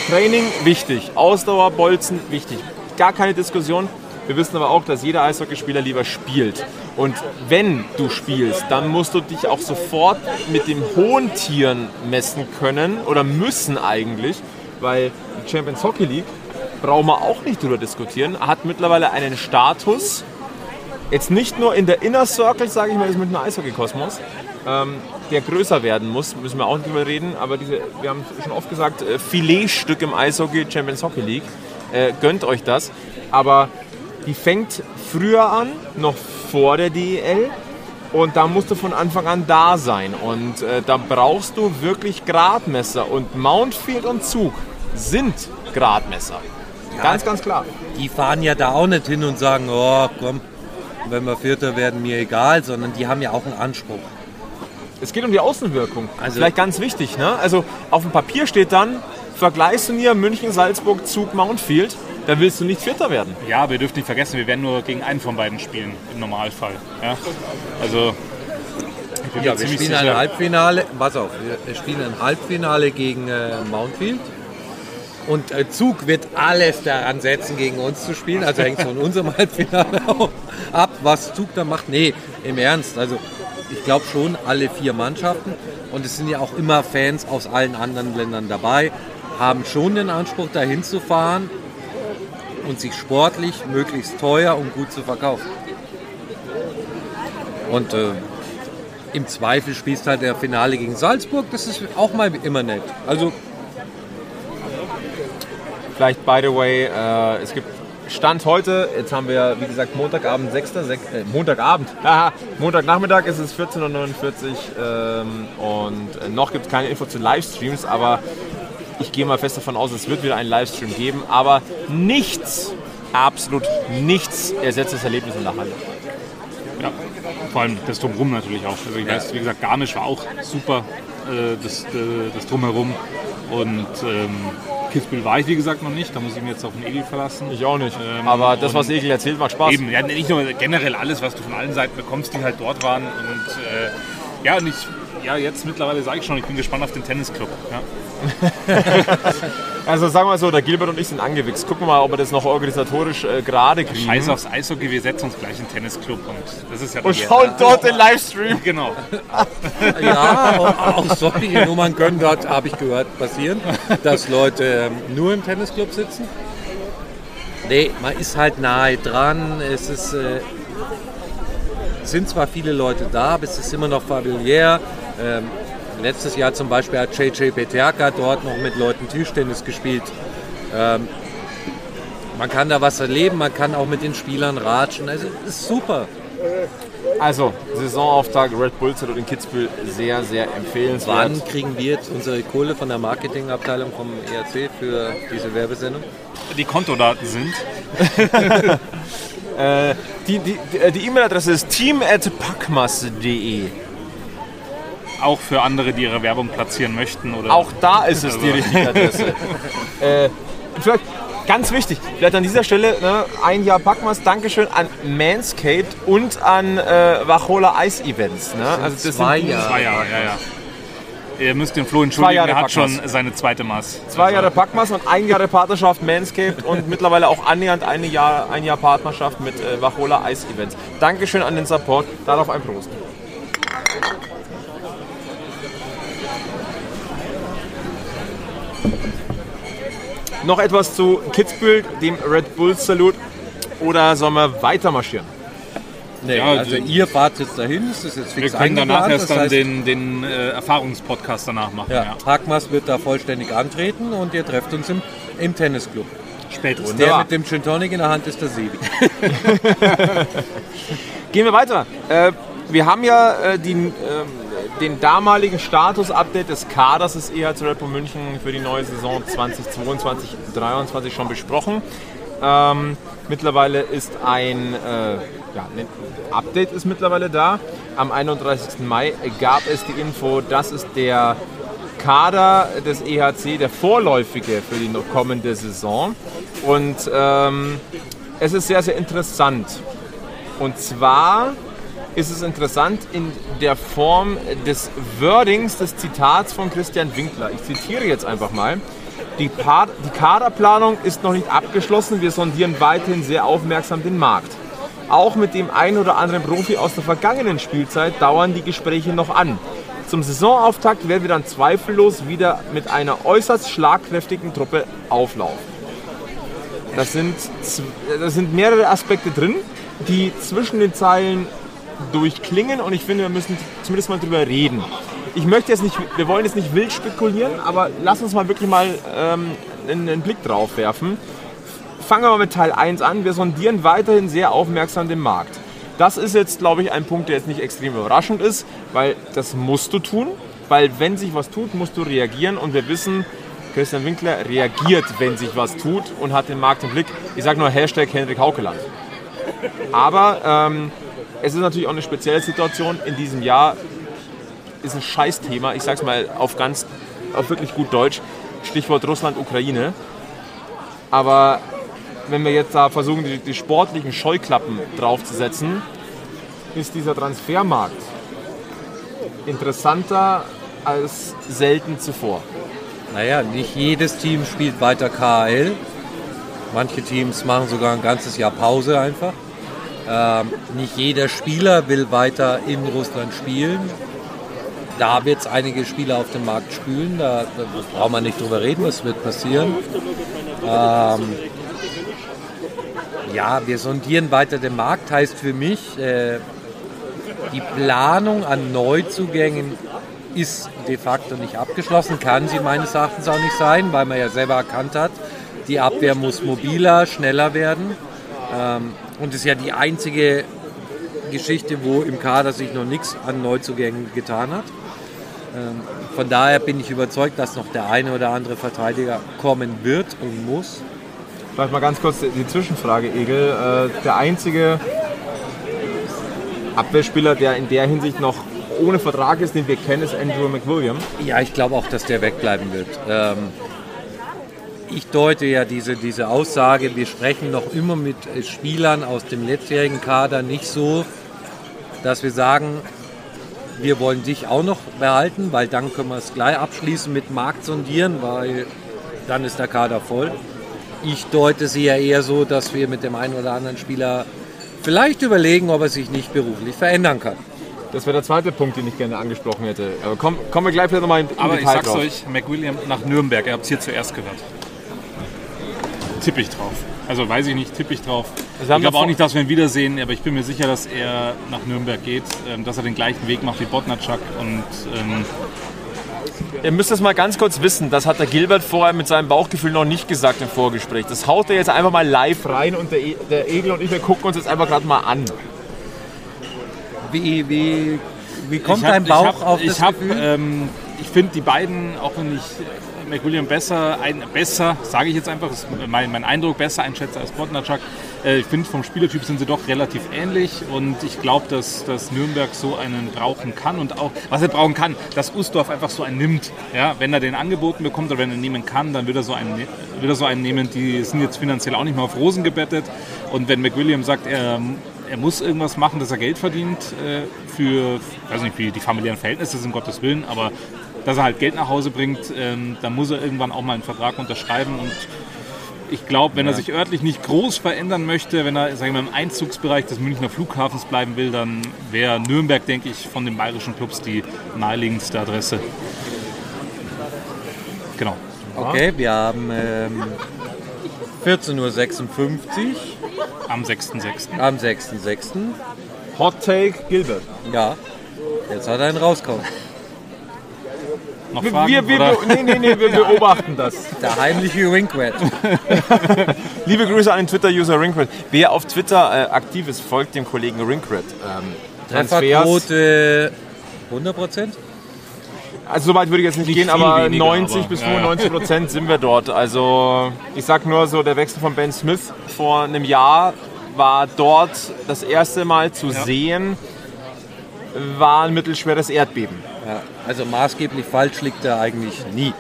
B: Training wichtig, Ausdauer, Bolzen wichtig. Gar keine Diskussion. Wir wissen aber auch, dass jeder Eishockeyspieler lieber spielt. Und wenn du spielst, dann musst du dich auch sofort mit den hohen Tieren messen können oder müssen eigentlich, weil die Champions Hockey League, brauchen wir auch nicht drüber diskutieren, hat mittlerweile einen Status, jetzt nicht nur in der Inner Circle, sage ich mal, des Münchner Eishockey-Kosmos, ähm, der größer werden muss, müssen wir auch nicht drüber reden, aber diese, wir haben schon oft gesagt, äh, Filetstück im Eishockey, Champions Hockey League, äh, gönnt euch das, aber die fängt früher an, noch vor der DEL und da musst du von Anfang an da sein und äh, da brauchst du wirklich Gradmesser und Mountfield und Zug sind Gradmesser. Ganz, ganz klar.
C: Die fahren ja da auch nicht hin und sagen, oh komm, wenn wir Vierter werden, mir egal, sondern die haben ja auch einen Anspruch.
B: Es geht um die Außenwirkung.
C: Also-
B: Vielleicht ganz wichtig. Ne? Also auf dem Papier steht dann Vergleichsturnier München, Salzburg, Zug, Mountfield. Da willst du nicht Vierter werden.
D: Ja, aber ihr dürft nicht vergessen, wir werden nur gegen einen von beiden spielen, im Normalfall. Ja? Also, ich bin mir
C: Ja, wir
D: ziemlich
C: spielen
D: sicher-
C: ein Halbfinale, pass auf, wir- spielen ein Halbfinale gegen äh, Mountfield. Und äh, Zug wird alles daran setzen, gegen uns zu spielen. Also hängt von unserem Halbfinale auch ab, was Zug da macht. Nee, im Ernst. Also ich glaube schon alle vier Mannschaften. Und es sind ja auch immer Fans aus allen anderen Ländern dabei, haben schon den Anspruch, dahin zu fahren und sich sportlich möglichst teuer und gut zu verkaufen. Und äh, im Zweifel spielst halt der Finale gegen Salzburg, das ist auch mal immer nett. Also
B: Vielleicht, by the way, äh, es gibt Stand heute, jetzt haben wir, wie gesagt, Montagabend, 6. Sek äh, Montagabend, haha, Montagnachmittag ist es 14.49 Uhr ähm, und äh, noch gibt es keine Info zu Livestreams, aber ich gehe mal fest davon aus, es wird wieder einen Livestream geben, aber nichts, absolut nichts ersetzt das Erlebnis in der Halle.
D: Ja, vor allem das Drumherum natürlich auch. Also ich weiß, wie gesagt, Garmisch war auch super, äh, das, äh, das Drumherum. Und ähm, Kitzbühel war ich, wie gesagt, noch nicht. Da muss ich mich jetzt auf den Egel verlassen.
B: Ich auch nicht.
D: Ähm,
B: aber das, was Egel erzählt, macht Spaß.
D: Eben, ja, nicht nur generell alles, was du von allen Seiten bekommst, die halt dort waren. Und äh, ja, und ich, ja, jetzt mittlerweile sage ich schon, ich bin gespannt auf den Tennisclub. Ja.
B: Also sagen wir mal so, der Gilbert und ich sind angewichst. Gucken wir mal, ob wir das noch organisatorisch äh, gerade kriegen.
D: Scheiß aufs Eishockey, wir setzen uns gleich in den Tennisclub. Und das ist ja
B: Und schauen dort den Livestream.
D: Genau.
C: Ja, auch, auch solche Nummern können dort, habe ich gehört, passieren, dass Leute ähm, nur im Tennisclub sitzen. Nee, man ist halt nahe dran. Es ist, äh, sind zwar viele Leute da, aber es ist immer noch familiär. Ähm, letztes Jahr zum Beispiel hat JJ Peterka dort noch mit Leuten Tischtennis gespielt. Ähm, man kann da was erleben, man kann auch mit den Spielern ratschen. Also ist super.
B: Also, Saisonauftakt Red Bull Zelt in Kitzbühel sehr, sehr empfehlenswert.
C: Wann kriegen wir jetzt unsere Kohle von der Marketingabteilung vom ERC für diese Werbesendung?
D: Die Kontodaten sind.
B: Äh, die- die E-Mail-Adresse ist team.packmas.de.
D: Auch für andere, die ihre Werbung platzieren möchten. Oder
B: Auch da ist es die richtige Adresse. äh, vielleicht ganz wichtig, vielleicht an dieser Stelle ne, ein Jahr Packmas, Dankeschön an Manscaped und an äh, Wachola Ice Events. Ne? Also das
C: zwei
B: sind
C: Jahre.
D: Zwei Jahre, ja, ja. Ihr müsst den Flo entschuldigen, er hat schon seine zweite Maß.
B: Zwei Jahre Packmas und ein Jahr Partnerschaft Manscaped und mittlerweile auch annähernd eine Jahr, ein Jahr Partnerschaft mit äh, Wachola Ice Events. Dankeschön an den Support, darauf ein Prost. Noch etwas zu Kitzbühel, dem Red Bull Salut oder sollen wir weiter marschieren?
C: Nee,
D: Ja,
C: also ihr fahrt jetzt dahin, es ist jetzt
D: Wir
C: fix
D: können danach erst
C: das
D: dann
C: heißt,
D: den, den äh, Erfahrungspodcast danach machen.
C: ja,
D: Ja.
C: Parkmas wird da vollständig antreten und ihr trefft uns im, im Tennisclub.
D: Spätestens.
C: Der mit dem Gin Tonic in der Hand ist der Sebi.
B: Gehen wir weiter. Äh, wir haben ja äh, die, ähm, den damaligen Status-Update des Kaders des EHC Red Bull München für die neue Saison 2022-2023 schon besprochen. Ähm, mittlerweile ist ein, äh, ja, ein Update ist mittlerweile da. Am 31. Mai gab es die Info, dass es der Kader des EHC, der vorläufige für die kommende Saison. Und ähm, es ist sehr, sehr interessant. Und zwar ist es interessant in der Form des Wordings des Zitats von Christian Winkler. Ich zitiere jetzt einfach mal. Die, Pa- die Kaderplanung ist noch nicht abgeschlossen. Wir sondieren weiterhin sehr aufmerksam den Markt. Auch mit dem einen oder anderen Profi aus der vergangenen Spielzeit dauern die Gespräche noch an. Zum Saisonauftakt werden wir dann zweifellos wieder mit einer äußerst schlagkräftigen Truppe auflaufen. Das sind, das sind mehrere Aspekte drin, die zwischen den Zeilen durchklingen und ich finde, wir müssen zumindest mal drüber reden. Ich möchte jetzt nicht, wir wollen jetzt nicht wild spekulieren, aber lass uns mal wirklich mal ähm, einen, Blick drauf werfen. Fangen wir mal mit Teil 1 an. Wir sondieren weiterhin sehr aufmerksam den Markt. Das ist jetzt, glaube ich, ein Punkt, der jetzt nicht extrem überraschend ist, weil das musst du tun. Weil wenn sich was tut, musst du reagieren und wir wissen, Christian Winkler reagiert, wenn sich was tut und hat den Markt im Blick. Ich sage nur Hashtag Henrik Haukeland. Aber ähm, es ist natürlich auch eine spezielle Situation. In diesem Jahr ist ein Scheißthema. Ich sage es mal auf ganz, auf wirklich gut Deutsch. Stichwort Russland, Ukraine. Aber wenn wir jetzt da versuchen, die, die sportlichen Scheuklappen draufzusetzen, ist dieser Transfermarkt interessanter als selten zuvor.
C: Naja, nicht jedes Team spielt weiter KHL. Manche Teams machen sogar ein ganzes Jahr Pause einfach. Ähm, nicht jeder Spieler will weiter in Russland spielen. Da wird es einige Spieler auf dem Markt spülen. Da, da braucht man nicht drüber reden, was wird passieren. Ähm, ja, wir sondieren weiter den Markt, heißt für mich, äh, die Planung an Neuzugängen ist de facto nicht abgeschlossen, kann sie meines Erachtens auch nicht sein, weil man ja selber erkannt hat, Die Abwehr muss mobiler, schneller werden. Ähm, und ist ja die einzige Geschichte, wo im Kader sich noch nichts an Neuzugängen getan hat. Ähm, von daher bin ich überzeugt, dass noch der eine oder andere Verteidiger kommen wird und muss.
B: Vielleicht mal ganz kurz die Zwischenfrage, Egel. Äh, der einzige Abwehrspieler, der in der Hinsicht noch ohne Vertrag ist, den wir kennen, ist Andrew McWilliam.
C: Ja, ich glaube auch, dass der wegbleiben wird. Ähm, ich deute ja diese, diese Aussage, wir sprechen noch immer mit Spielern aus dem letztjährigen Kader nicht so, dass wir sagen, wir wollen dich auch noch behalten, weil dann können wir es gleich abschließen mit Markt sondieren, weil dann ist der Kader voll. Ich deute sie ja eher so, dass wir mit dem einen oder anderen Spieler vielleicht überlegen, ob er sich nicht beruflich verändern kann.
B: Das wäre der zweite Punkt, den ich gerne angesprochen hätte. Aber komm, kommen wir gleich wieder nochmal in, in
D: Aber ich
B: Detail
D: sag's
B: drauf.
D: euch, McWilliam nach Nürnberg, ihr habt es hier zuerst gehört. Tippe ich drauf. Also weiß ich nicht, tippe ich drauf.
B: Also
D: ich glaube auch nicht, dass wir ihn wiedersehen, aber ich bin mir sicher, dass er nach Nürnberg geht, ähm, dass er den gleichen Weg macht wie Botnatschak und ähm,
B: Ihr müsst das mal ganz kurz wissen, das hat der Gilbert vorher mit seinem Bauchgefühl noch nicht gesagt im Vorgespräch. Das haut er jetzt einfach mal live rein und der, E- der Egel und ich, wir gucken uns jetzt einfach gerade mal an.
C: Wie, wie, wie kommt
D: hab-
C: dein Bauch
D: ich hab,
C: auf
D: ich
C: das
D: hab,
C: Gefühl?
D: Ähm, ich finde die beiden, auch wenn ich McWilliam besser, ein, besser, sage ich jetzt einfach, ist mein, mein Eindruck besser einschätze als Botnatschak. Äh, ich finde vom Spielertyp sind sie doch relativ ähnlich und ich glaube, dass, dass Nürnberg so einen brauchen kann und auch, was er brauchen kann, dass Ustorf einfach so einen nimmt. Ja, wenn er den angeboten bekommt oder wenn er nehmen kann, dann wird er so einen, ne- wird er so einen nehmen, die sind jetzt finanziell auch nicht mehr auf Rosen gebettet und wenn McWilliam sagt, er er muss irgendwas machen, dass er Geld verdient äh, für, ich weiß nicht, wie die familiären Verhältnisse sind, Gottes Willen, aber dass er halt Geld nach Hause bringt, ähm, dann muss er irgendwann auch mal einen Vertrag unterschreiben und ich glaube, wenn er sich örtlich nicht groß verändern möchte, wenn er sagen wir, im Einzugsbereich des Münchner Flughafens bleiben will, dann wäre Nürnberg, denke ich, von den bayerischen Clubs die naheliegendste Adresse. Genau.
C: Okay, wir haben ähm, 14.56 Uhr
D: Am 6.6.
C: am 6.6.
B: Hot Take Gilbert.
C: Ja, jetzt hat er einen rauskommen.
D: Noch
B: Wir,
D: Fragen?
B: wir, wir,
D: oder?
B: nee, nee, nee, wir beobachten das.
C: Der heimliche Winkred.
B: Liebe Grüße an den Twitter-User Ringred. Wer auf Twitter äh, aktiv ist, folgt dem Kollegen Ringred. Ähm.
C: Trefferquote 100%?
B: Also soweit würde ich jetzt nicht,
D: Nicht
B: gehen, aber
D: weniger,
B: 90
D: aber-
B: bis
D: ja, ja.
B: 95 Prozent sind wir dort. Also ich sag nur so, der Wechsel von Ben Smith vor einem Jahr war dort das erste Mal zu sehen, war ein mittelschweres Erdbeben.
C: Ja, also maßgeblich falsch liegt er eigentlich nie.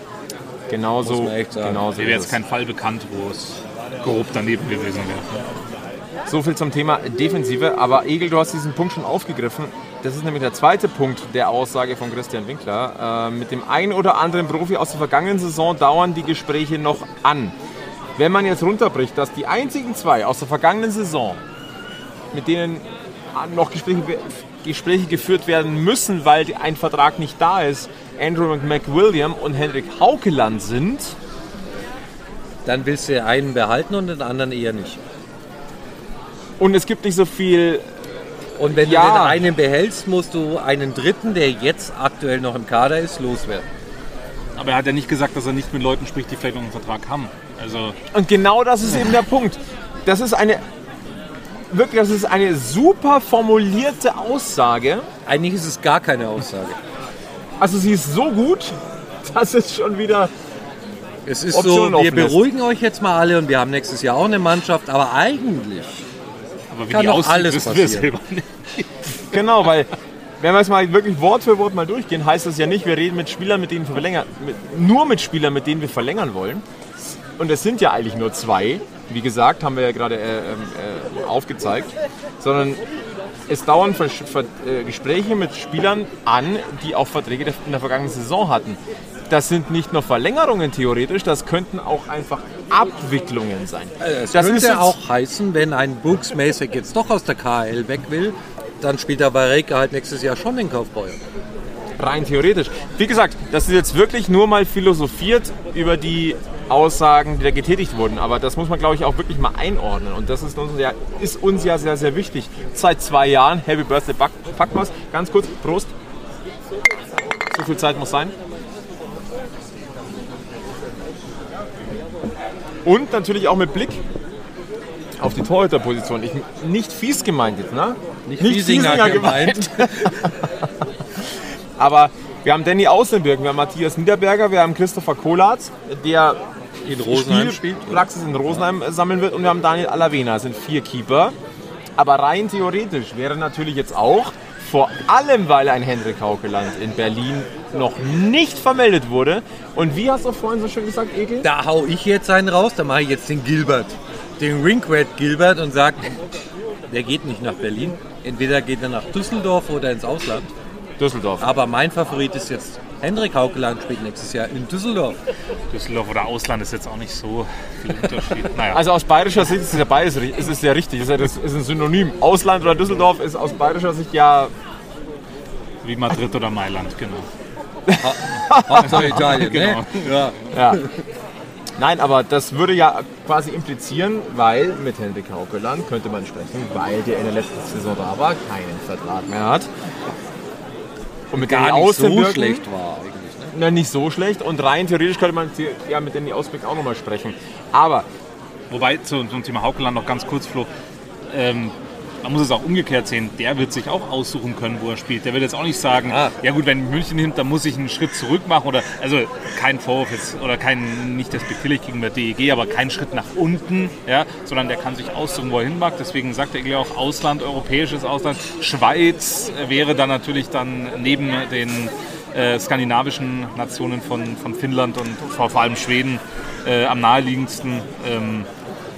B: Genauso,
C: Muss man echt sagen.
B: genauso
D: wäre jetzt kein Fall bekannt, wo es grob daneben gewesen wäre.
B: So viel zum Thema Defensive. Aber Egel, du hast diesen Punkt schon aufgegriffen. Das ist nämlich der zweite Punkt der Aussage von Christian Winkler. Äh, mit dem einen oder anderen Profi aus der vergangenen Saison dauern die Gespräche noch an. Wenn man jetzt runterbricht, dass die einzigen zwei aus der vergangenen Saison, mit denen noch Gespräche, Gespräche geführt werden müssen, weil ein Vertrag nicht da ist, Andrew McWilliam und Henrik Haukeland sind,
C: Dann willst du einen behalten und den anderen eher nicht.
B: und es gibt nicht so viel
C: Und wenn
B: Ja.
C: du den einen behältst, musst du einen dritten, der jetzt aktuell noch im Kader ist, loswerden.
D: Aber er hat ja nicht gesagt, dass er nicht mit Leuten spricht, die vielleicht noch einen Vertrag haben. Also
B: Und genau das ist eben der Punkt. Das ist eine wirklich, das ist eine super formulierte Aussage.
C: Eigentlich ist es gar keine Aussage.
B: Also sie ist so gut, dass es schon wieder
C: Es ist
B: Optionen
C: so, wir beruhigen euch jetzt mal alle und wir haben nächstes Jahr auch eine Mannschaft, aber eigentlich
D: aber
C: Kann doch
D: aussieht,
C: alles passieren.
D: selber nicht.
B: genau, weil wenn wir es mal wirklich Wort für Wort mal durchgehen, heißt das ja nicht, wir reden mit Spielern, mit denen wir verlängern, mit, nur mit Spielern, mit denen wir verlängern wollen. Und es sind ja eigentlich nur zwei. Wie gesagt, haben wir ja gerade äh, ähm, äh, aufgezeigt, sondern es dauern Ver Ver äh, Gespräche mit Spielern an, die auch Verträge in der vergangenen Saison hatten. Das sind nicht nur Verlängerungen theoretisch, das könnten auch einfach Abwicklungen sein.
C: Es
B: das
C: könnte
B: jetzt-
C: auch heißen, wenn ein Brooks Masek jetzt doch aus der KL weg will, dann spielt er bei Reike halt nächstes Jahr schon den Kaufbeuer.
B: Rein theoretisch. Wie gesagt, das ist jetzt wirklich nur mal philosophiert über die Aussagen, die da getätigt wurden. Aber das muss man, glaube ich, auch wirklich mal einordnen. Und das ist uns ja, ist uns ja sehr, sehr wichtig. Seit zwei Jahren, Happy Birthday, Back- Packmas. Ganz kurz, Prost. So viel Zeit muss sein. Und natürlich auch mit Blick auf die Torhüterposition. Ich, nicht fies gemeint jetzt, ne?
C: Nicht Fiesinger gemeint.
B: Aber wir haben Danny Außenbirken, wir haben Matthias Niederberger, wir haben Christopher Kolatz, der
C: In Rosenheim spielt.
B: Praxis in Rosenheim äh, sammeln wird und wir haben Daniel Alavena, das sind vier Keeper. Aber rein theoretisch wäre natürlich jetzt auch, vor allem weil ein Henrik Haukeland in Berlin noch nicht vermeldet wurde. Und wie hast du vorhin so schön gesagt, Ekel?
C: Da hau ich jetzt einen raus, da mache ich jetzt den Gilbert. Den Ringrat Gilbert und sage, der geht nicht nach Berlin. Entweder geht er nach Düsseldorf oder ins Ausland.
B: Düsseldorf.
C: Aber mein Favorit ist jetzt Hendrik Haukeland spielt nächstes Jahr in Düsseldorf.
D: Düsseldorf oder Ausland ist jetzt auch nicht so viel Unterschied. Naja,
B: Also aus bayerischer Sicht ist es ja beides, ist es ja richtig, ist, ja das, ist ein Synonym. Ausland oder Düsseldorf ist aus bayerischer Sicht ja
D: wie Madrid oder Mailand, genau.
C: Hauptsache Italien,
D: Genau.
C: ne? Ja.
B: Ja. Nein, aber das würde ja quasi implizieren, weil mit Henrik Haukeland könnte man sprechen, weil der in der letzten Saison da war, keinen Vertrag mehr hat. Und mit
C: Gar nicht so schlecht war eigentlich. Ne?
B: Na, nicht so schlecht. Und rein theoretisch könnte man ja mit Danny Ausblick auch nochmal sprechen. Aber
D: Wobei zu, zum Thema Haukeland noch ganz kurz, Flo. Ähm, man muss es auch umgekehrt sehen. Der wird sich auch aussuchen können, wo er spielt. Der wird jetzt auch nicht sagen,
C: Ah.
D: ja gut, wenn München nimmt, dann muss ich einen Schritt zurück machen. Oder, also kein Vorwurf jetzt, oder kein, nicht despektierlich gegenüber DEG, aber kein Schritt nach unten, ja, sondern der kann sich aussuchen, wo er hin mag. Deswegen sagt er Egli auch Ausland, europäisches Ausland. Schweiz wäre dann natürlich dann neben den äh, skandinavischen Nationen von, von Finnland und vor, vor allem Schweden äh, am naheliegendsten. Ähm,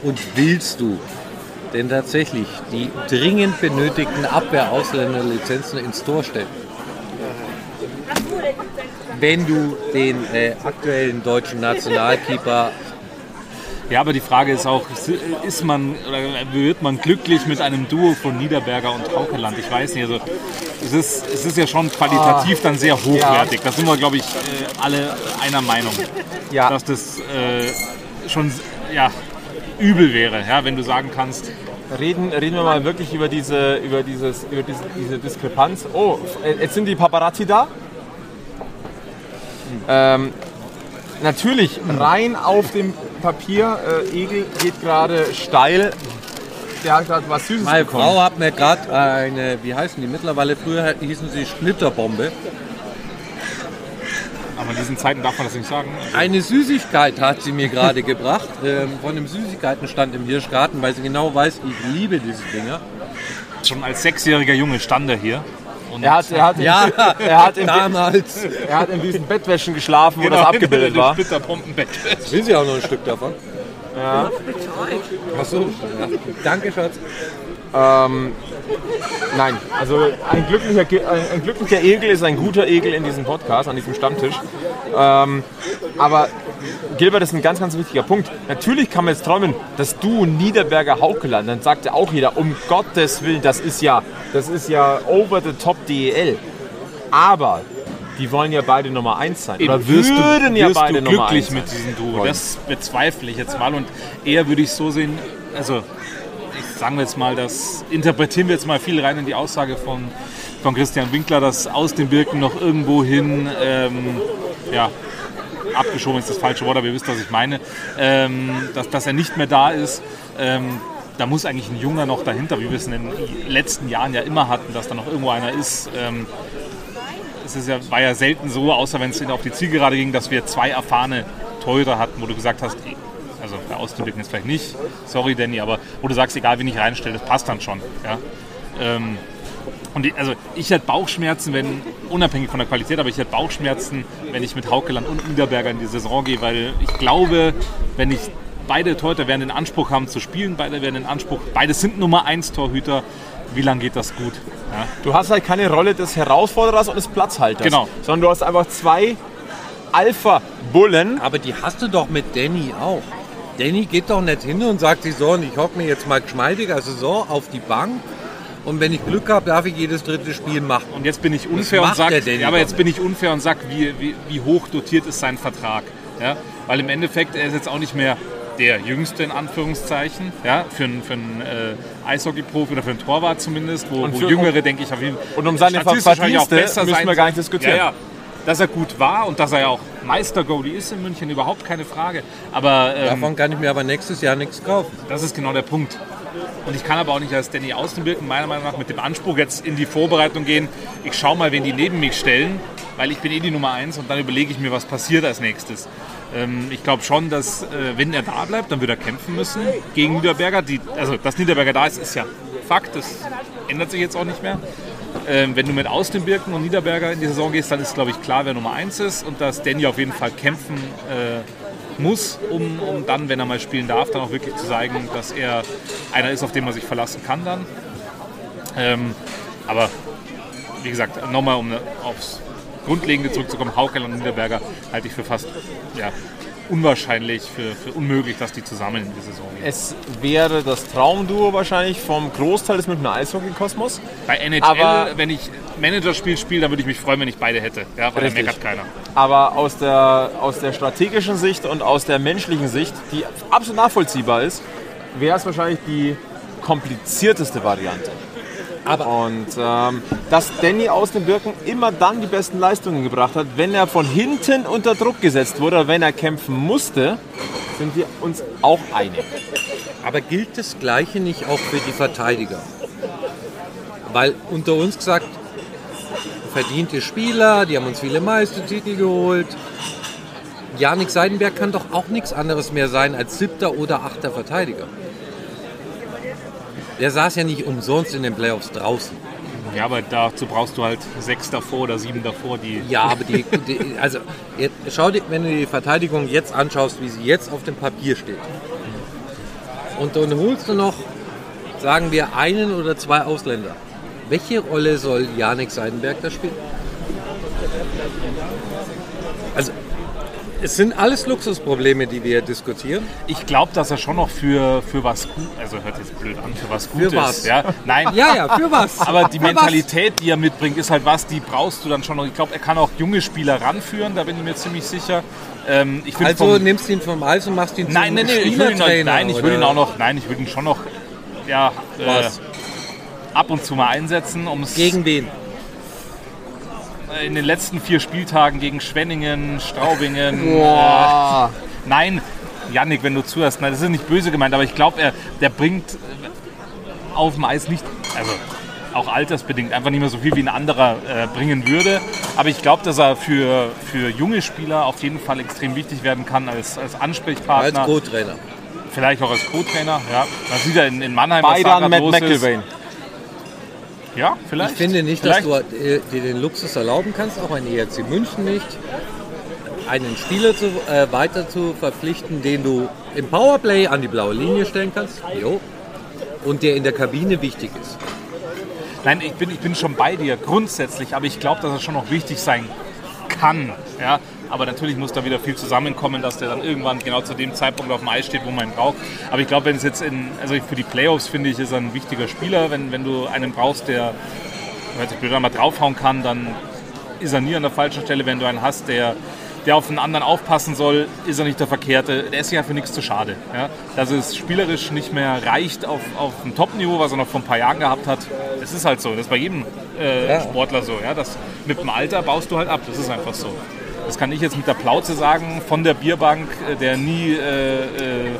C: Und willst du denn tatsächlich die dringend benötigten Abwehr-Ausländerlizenzen ins Tor stellen? Wenn du den äh, aktuellen deutschen Nationalkeeper
D: Ja, aber die Frage ist auch, ist man oder wird man glücklich mit einem Duo von Niederberger und Haukeland? Ich weiß nicht, also es ist, es ist ja schon qualitativ dann sehr hochwertig. Da sind wir, glaube ich, äh, alle einer Meinung,
B: ja,
D: dass das äh, schon ja, übel wäre, ja, wenn du sagen kannst,
B: reden, reden wir mal wirklich über diese, über dieses, über diese, diese Diskrepanz. Oh, äh, jetzt sind die Paparazzi da. Ähm, natürlich, rein auf dem Papier, äh, Egel geht gerade steil. Der hat gerade was Süßes
C: Meine
B: bekommen.
C: Frau hat mir gerade eine, wie heißen die mittlerweile, früher hießen sie Schnitterbombe,
D: aber in diesen Zeiten darf man das nicht sagen.
C: eine Süßigkeit hat sie mir gerade gebracht, ähm, von einem Süßigkeitenstand im Hirschgarten, weil sie genau weiß, ich liebe diese Dinger.
D: Schon als sechsjähriger Junge stand er hier. Und
B: Er hat, er, hat
C: Ja,
B: in, er, hat in,
C: damals.
B: er hat in diesen Bettwäschen geschlafen, wo
D: genau,
B: das abgebildet war.
D: Splitterpompenbett.
C: Will sie auch noch ein Stück davon? Ja. Achso, ja. Danke, Schatz.
B: Ähm, nein, also ein glücklicher, ein, glücklicher Egel ist ein guter Egel in diesem Podcast, an diesem Stammtisch. Ähm, aber Gilbert ist ein ganz, ganz wichtiger Punkt. Natürlich kann man jetzt träumen, dass du Niederberger Haukeland, dann sagt ja auch jeder, um Gottes Willen, das ist ja, das ist ja over the top DEL. Aber die wollen ja beide Nummer 1 sein. Oder
D: wirst
B: würden
D: du,
B: ja
D: wirst
B: beide
D: du
B: Nummer
D: glücklich
B: 1
D: mit diesem Duo. Das bezweifle ich jetzt mal und eher würde ich so sehen, also sagen wir jetzt mal, das interpretieren wir jetzt mal viel rein in die Aussage von, von Christian Winkler, dass aus dem Birken noch irgendwo hin, ähm, ja, abgeschoben ist das falsche Wort, aber ihr wisst, was ich meine, ähm, dass, dass er nicht mehr da ist. Ähm, da muss eigentlich ein Junger noch dahinter, wie wir es in den letzten Jahren ja immer hatten, dass da noch irgendwo einer ist. Ähm, es ja, war ja selten so, außer wenn es auf die Zielgerade ging, dass wir zwei erfahrene Torhüter hatten, wo du gesagt hast, also bei Ausdrücken jetzt vielleicht nicht, sorry Danny, aber wo du sagst, egal wen ich reinstelle, das passt dann schon. Ja? Ähm, und ich, also ich hätte Bauchschmerzen, wenn, unabhängig von der Qualität, aber ich hätte Bauchschmerzen, wenn ich mit Haukeland und Niederberger in die Saison gehe, weil ich glaube, wenn ich beide Torhüter werden den Anspruch haben zu spielen, beide werden den Anspruch, beide sind Nummer 1 Torhüter, wie lange geht das gut? Ja?
B: Du hast halt keine Rolle des Herausforderers und des Platzhalters.
D: Genau.
B: Sondern du hast einfach zwei Alpha-Bullen.
C: Aber die hast du doch mit Danny auch. Danny geht doch nicht hin und sagt sich so, und ich hocke mir jetzt mal geschmeidiger Saison auf die Bank und wenn ich Glück habe, darf ich jedes dritte Spiel machen.
D: Und jetzt bin ich unfair und sag, ja, aber jetzt bin ich unfair und sag, wie, wie, wie hoch dotiert ist sein Vertrag. Ja? Weil im Endeffekt, er ist jetzt auch nicht mehr der Jüngste in Anführungszeichen, ja, für einen, für einen äh, Eishockey-Profi oder für einen Torwart zumindest, wo,
B: Und
D: wo
B: für-
D: Jüngere, denke ich, auf jeden
B: Und um seine
D: statistisch wahrscheinlich
B: Verdienste müssen wir gar nicht diskutieren.
D: Ja, ja, dass er gut war und dass er ja auch Meister-Goalie ist in München, überhaupt keine Frage. Aber ähm,
C: Davon kann ich mir aber nächstes Jahr nichts kaufen.
D: das ist genau der Punkt. Und ich kann aber auch nicht als Danny Außenwirken meiner Meinung nach mit dem Anspruch jetzt in die Vorbereitung gehen, ich schaue mal, wen die neben mich stellen, weil ich bin eh die Nummer eins und dann überlege ich mir, was passiert als nächstes. Ähm, ich glaube schon, dass äh, wenn er da bleibt, dann wird er kämpfen müssen gegen Niederberger. Die, also, dass Niederberger da ist, ist ja Fakt, das ändert sich jetzt auch nicht mehr. Ähm, wenn du mit Außenwirken und Niederberger in die Saison gehst, dann ist, glaube ich, klar, wer Nummer eins ist und dass Danny auf jeden Fall kämpfen äh, muss, um, um dann, wenn er mal spielen darf, dann auch wirklich zu zeigen, dass er einer ist, auf den man sich verlassen kann dann. Ähm, aber wie gesagt, nochmal um aufs Grundlegende zurückzukommen, Haukel und Niederberger halte ich für fast ja, unwahrscheinlich, für, für unmöglich, dass die zusammen in die Saison gehen.
B: Es wäre das Traumduo wahrscheinlich vom Großteil des Münchner Eishockey-Kosmos.
D: Bei NHL,
B: Aber-
D: wenn ich Managerspiel spiele, dann würde ich mich freuen, wenn ich beide hätte. Ja, weil da
B: Richtig.
D: meckert keiner.
B: Aber aus der, aus der strategischen Sicht und aus der menschlichen Sicht, die absolut nachvollziehbar ist, wäre es wahrscheinlich die komplizierteste Variante.
C: Aber-
B: und ähm, dass Danny aus dem Wirken immer dann die besten Leistungen gebracht hat, wenn er von hinten unter Druck gesetzt wurde, wenn er kämpfen musste, sind wir uns auch einig.
C: Aber gilt das Gleiche nicht auch für die Verteidiger? Weil unter uns gesagt, verdiente Spieler, die haben uns viele Meistertitel geholt. Janik Seidenberg kann doch auch nichts anderes mehr sein als siebter oder achter Verteidiger. Der saß ja nicht umsonst in den Playoffs draußen.
D: Ja, aber dazu brauchst du halt sechs davor oder sieben davor, die.
C: Ja, aber die, die also schau dir, wenn du die Verteidigung jetzt anschaust, wie sie jetzt auf dem Papier steht. Und dann holst du noch, sagen wir, einen oder zwei Ausländer. Welche Rolle soll Janik Seidenberg da spielen? Es sind alles Luxusprobleme, die wir diskutieren.
D: Ich glaube, dass er schon noch für, für was gut, also hört jetzt blöd an, für was Gutes.
C: was?
D: Ja, nein.
C: Ja, ja, für was?
D: Aber die
C: Für was?
D: Mentalität, die er mitbringt, ist halt was, die brauchst du dann schon noch. Ich glaube, er kann auch junge Spieler ranführen, da bin ich mir ziemlich sicher. Ähm,
C: Also
D: vom-
C: nimmst du ihn vom Eis und machst ihn
D: nein,
C: zum
D: nein, nein, ich würde ihn,
C: Spielertrainer,
D: nein, ich würde ihn auch noch, nein, ich würde ihn schon noch, ja, äh,
C: Was?
D: ab und zu mal einsetzen, um es
C: Gegen wen?
D: In den letzten vier Spieltagen gegen Schwenningen, Straubingen.
B: Boah.
D: Äh, nein, Yannick, wenn du zuhörst, nein, das ist nicht böse gemeint, aber ich glaube, er der bringt äh, auf dem Eis nicht, also auch altersbedingt, einfach nicht mehr so viel wie ein anderer äh, bringen würde. Aber ich glaube, dass er für, für junge Spieler auf jeden Fall extrem wichtig werden kann als, als
C: Als
D: Ansprechpartner.
C: Co-Trainer.
D: Vielleicht auch als Co-Trainer. Ja. Man sieht ja in, in Mannheim,
B: Bei
D: was da grad
B: Matt
D: los ist. Ja, vielleicht.
C: Ich finde nicht, dass
D: vielleicht.
C: du äh, dir den Luxus erlauben kannst, auch ein ERC München nicht, einen Spieler zu, äh, weiter zu verpflichten, den du im Powerplay an die blaue Linie stellen kannst. Jo. Und der in der Kabine wichtig ist.
D: Nein, ich bin, ich bin schon bei dir grundsätzlich, aber ich glaube, dass er schon noch wichtig sein kann. Ja? Aber natürlich muss da wieder viel zusammenkommen, dass der dann irgendwann genau zu dem Zeitpunkt auf dem Eis steht, wo man ihn braucht. Aber ich glaube, wenn es jetzt in, also für die Playoffs finde ich, ist er ein wichtiger Spieler. Wenn, wenn du einen brauchst, der, hört sich blöd an, mal draufhauen kann, dann ist er nie an der falschen Stelle. Wenn du einen hast, der, der auf den anderen aufpassen soll, ist er nicht der Verkehrte. Der ist ja für nichts zu schade. Ja? Dass es spielerisch nicht mehr reicht auf, auf ein Top-Niveau, was er noch vor ein paar Jahren gehabt hat. Das ist halt so. Das ist bei jedem äh,
C: Ja.
D: Sportler so. Ja? Das, mit dem Alter baust du halt ab. Das ist einfach so. Das kann ich jetzt mit der Plauze sagen, von der Bierbank, äh, der nie äh, äh,